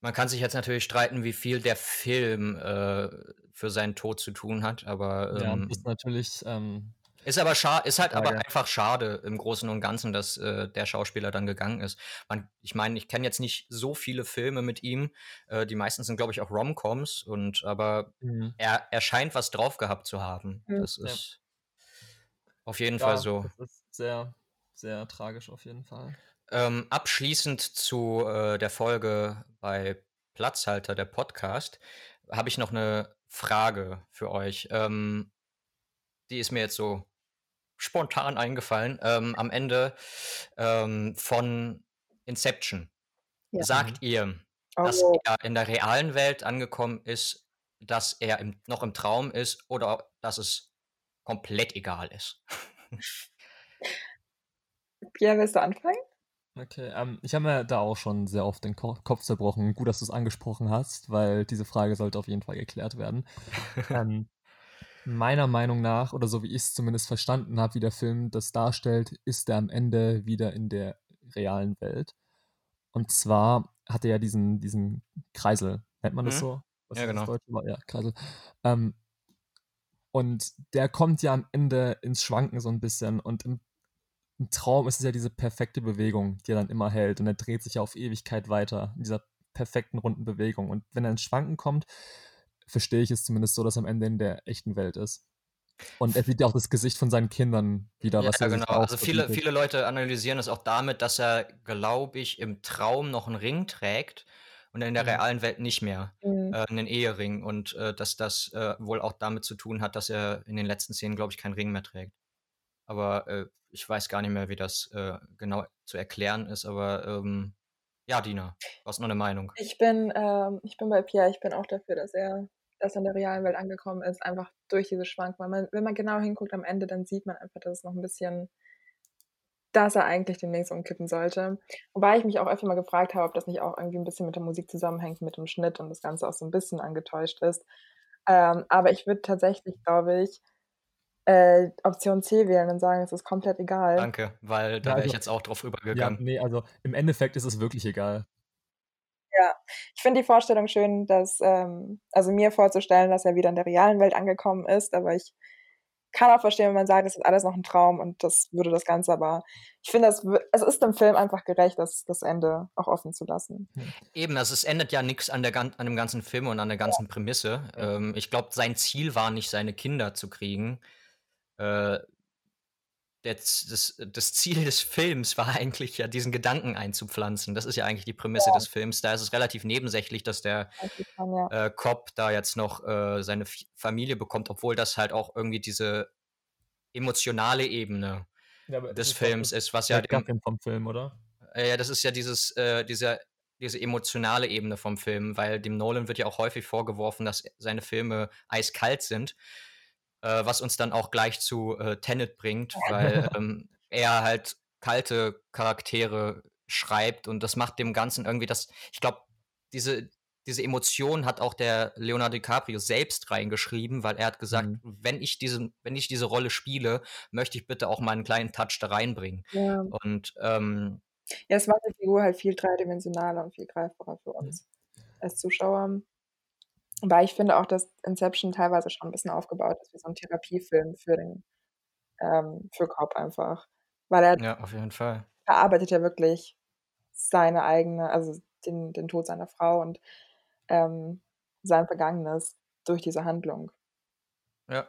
[SPEAKER 2] man kann sich jetzt natürlich streiten, wie viel der Film äh, für seinen Tod zu tun hat, aber
[SPEAKER 4] ähm, ja, ist natürlich ähm,
[SPEAKER 2] Ist aber schade, ist halt Frage. aber einfach schade im Großen und Ganzen, dass äh, der Schauspieler dann gegangen ist. Man, ich meine, ich kenne jetzt nicht so viele Filme mit ihm. Äh, die meisten sind, glaube ich, auch Romcoms und aber mhm. er, er scheint was drauf gehabt zu haben. Mhm. Das ist ja. auf jeden ja, Fall so.
[SPEAKER 4] Das ist sehr, sehr tragisch auf jeden Fall.
[SPEAKER 2] Ähm, abschließend zu äh, der Folge bei Platzhalter, der Podcast, habe ich noch eine Frage für euch. Ähm, die ist mir jetzt so spontan eingefallen. Ähm, am Ende ähm, von Inception. Ja. Sagt mhm. ihr, dass oh. er in der realen Welt angekommen ist, dass er im, noch im Traum ist oder dass es komplett egal ist?
[SPEAKER 3] Pierre, willst du anfangen?
[SPEAKER 4] Okay, ähm, ich habe mir da auch schon sehr oft den Ko Kopf zerbrochen. Gut, dass du es angesprochen hast, weil diese Frage sollte auf jeden Fall geklärt werden. ähm, meiner Meinung nach, oder so wie ich es zumindest verstanden habe, wie der Film das darstellt, ist er am Ende wieder in der realen Welt. Und zwar hat er ja diesen, diesen Kreisel, nennt man das mhm. so?
[SPEAKER 2] Was ja, genau.
[SPEAKER 4] Ja, Kreisel. Ähm, und der kommt ja am Ende ins Schwanken so ein bisschen. Und im, im, Traum ist es ja diese perfekte Bewegung, die er dann immer hält. Und er dreht sich ja auf Ewigkeit weiter in dieser perfekten runden Bewegung. Und wenn er ins Schwanken kommt, verstehe ich es zumindest so, dass er am Ende in der echten Welt ist. Und er sieht ja auch das Gesicht von seinen Kindern wieder, was
[SPEAKER 2] ja, er genau. Also viele, viele Leute analysieren es auch damit, dass er, glaube ich, im Traum noch einen Ring trägt und in der mhm. realen Welt nicht mehr mhm. äh, einen Ehering und äh, dass das äh, wohl auch damit zu tun hat, dass er in den letzten Szenen, glaube ich, keinen Ring mehr trägt. Aber äh, ich weiß gar nicht mehr, wie das äh, genau zu erklären ist, aber ähm, ja, Dina, hast noch eine Meinung.
[SPEAKER 3] Ich bin, ähm, ich bin bei Pierre, ich bin auch dafür, dass er das in der realen Welt angekommen ist, einfach durch diese Schwankungen. Man, wenn man genau hinguckt am Ende, dann sieht man einfach, dass es noch ein bisschen, dass er eigentlich demnächst umkippen sollte. Wobei ich mich auch öfter mal gefragt habe, ob das nicht auch irgendwie ein bisschen mit der Musik zusammenhängt, mit dem Schnitt und das Ganze auch so ein bisschen angetäuscht ist. Ähm, aber ich würde tatsächlich, glaube ich, äh, Option C wählen und sagen, es ist komplett egal.
[SPEAKER 2] Danke, weil da wäre also, ich jetzt auch drauf übergegangen.
[SPEAKER 4] Ja, nee, also im Endeffekt ist es wirklich egal.
[SPEAKER 3] Ja, ich finde die Vorstellung schön, dass, ähm, also mir vorzustellen, dass er wieder in der realen Welt angekommen ist, aber ich kann auch verstehen, wenn man sagt, es ist alles noch ein Traum und das würde das Ganze aber, ich finde, es ist dem Film einfach gerecht, das, das Ende auch offen zu lassen.
[SPEAKER 2] Hm. Eben, also es ändert ja nichts an, an dem ganzen Film und an der ganzen ja. Prämisse. Ähm, ich glaube, sein Ziel war nicht, seine Kinder zu kriegen. Äh, das, das, das, Ziel des Films war eigentlich ja, diesen Gedanken einzupflanzen. Das ist ja eigentlich die Prämisse ja. des Films. Da ist es relativ nebensächlich, dass der kann, ja. äh, Cop da jetzt noch äh, seine F Familie bekommt, obwohl das halt auch irgendwie diese emotionale Ebene ja, des Films ist, was ja
[SPEAKER 4] dem, vom Film, oder?
[SPEAKER 2] Äh, ja, das ist ja dieses, äh, diese, diese emotionale Ebene vom Film, weil dem Nolan wird ja auch häufig vorgeworfen, dass seine Filme eiskalt sind äh, was uns dann auch gleich zu äh, Tenet bringt, weil ähm, er halt kalte Charaktere schreibt und das macht dem Ganzen irgendwie das, ich glaube, diese, diese Emotion hat auch der Leonardo DiCaprio selbst reingeschrieben, weil er hat gesagt, mhm. wenn ich diese, wenn ich diese Rolle spiele, möchte ich bitte auch meinen kleinen Touch da reinbringen. Ja. Und ähm,
[SPEAKER 3] ja, es macht die Figur halt viel dreidimensionaler und viel greifbarer für uns mhm. als Zuschauer. Weil ich finde auch, dass Inception teilweise schon ein bisschen aufgebaut ist wie so ein Therapiefilm für den ähm, für Cobb einfach. Weil er
[SPEAKER 2] Ja, auf jeden Fall.
[SPEAKER 3] verarbeitet ja wirklich seine eigene also den den Tod seiner Frau und, ähm, sein Vergangenes durch diese Handlung.
[SPEAKER 2] Ja.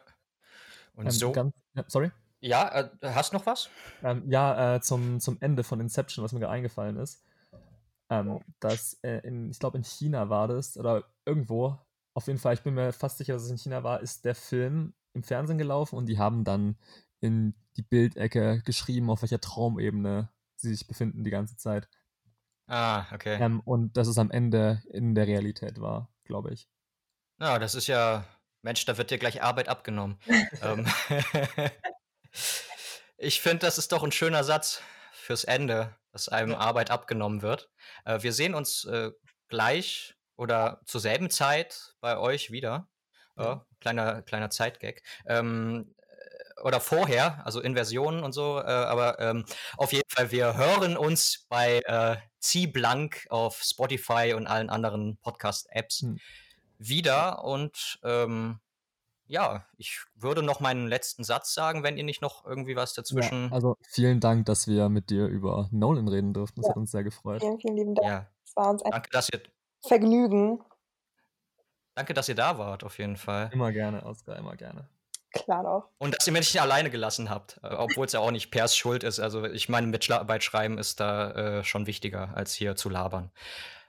[SPEAKER 2] Und
[SPEAKER 4] Ähm,
[SPEAKER 2] so
[SPEAKER 4] ganz ja, sorry?
[SPEAKER 2] Ja, äh, hast noch was?
[SPEAKER 4] Ähm, ja, äh, zum zum Ende von Inception, was mir gerade eingefallen ist, ähm, dass, äh, in ich glaube, in China war das oder irgendwo auf jeden Fall, ich bin mir fast sicher, dass es in China war, ist der Film im Fernsehen gelaufen und die haben dann in die Bildecke geschrieben, auf welcher Traumebene sie sich befinden die ganze Zeit.
[SPEAKER 2] Ah, okay.
[SPEAKER 4] Ähm, und dass es am Ende in der Realität war, glaube ich.
[SPEAKER 2] Ja, das ist ja, Mensch, da wird dir gleich Arbeit abgenommen. ähm, ich finde, das ist doch ein schöner Satz fürs Ende, dass einem ja. Arbeit abgenommen wird. Äh, wir sehen uns äh, gleich oder zur selben Zeit bei euch wieder. Ja. Äh, kleiner, kleiner Zeitgag. Ähm, äh, oder vorher, also Inversionen und so, äh, aber ähm, auf jeden Fall, wir hören uns bei äh, Zieh Blank auf Spotify und allen anderen Podcast-Apps hm. wieder und ähm, ja, ich würde noch meinen letzten Satz sagen, wenn ihr nicht noch irgendwie was dazwischen.
[SPEAKER 4] Ja, also vielen Dank, dass wir mit dir über Nolan reden durften. Das ja. hat uns sehr gefreut.
[SPEAKER 3] Vielen, vielen lieben Dank.
[SPEAKER 2] Ja.
[SPEAKER 3] Es war uns ein
[SPEAKER 2] Danke, dass ihr,
[SPEAKER 3] Vergnügen.
[SPEAKER 2] danke, dass ihr da wart, auf jeden Fall.
[SPEAKER 4] Immer gerne, Oskar, immer gerne.
[SPEAKER 3] Klar doch.
[SPEAKER 2] Und dass ihr mich nicht alleine gelassen habt, äh, obwohl es ja auch nicht Pers Schuld ist. Also ich meine, Bachelorarbeit schreiben ist da äh, schon wichtiger, als hier zu labern.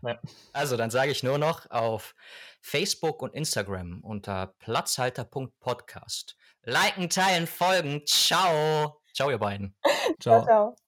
[SPEAKER 4] Ja.
[SPEAKER 2] Also dann sage ich nur noch auf Facebook und Instagram unter platzhalter.podcast. Liken, teilen, folgen. Ciao. Ciao, ihr beiden.
[SPEAKER 3] ciao. ciao.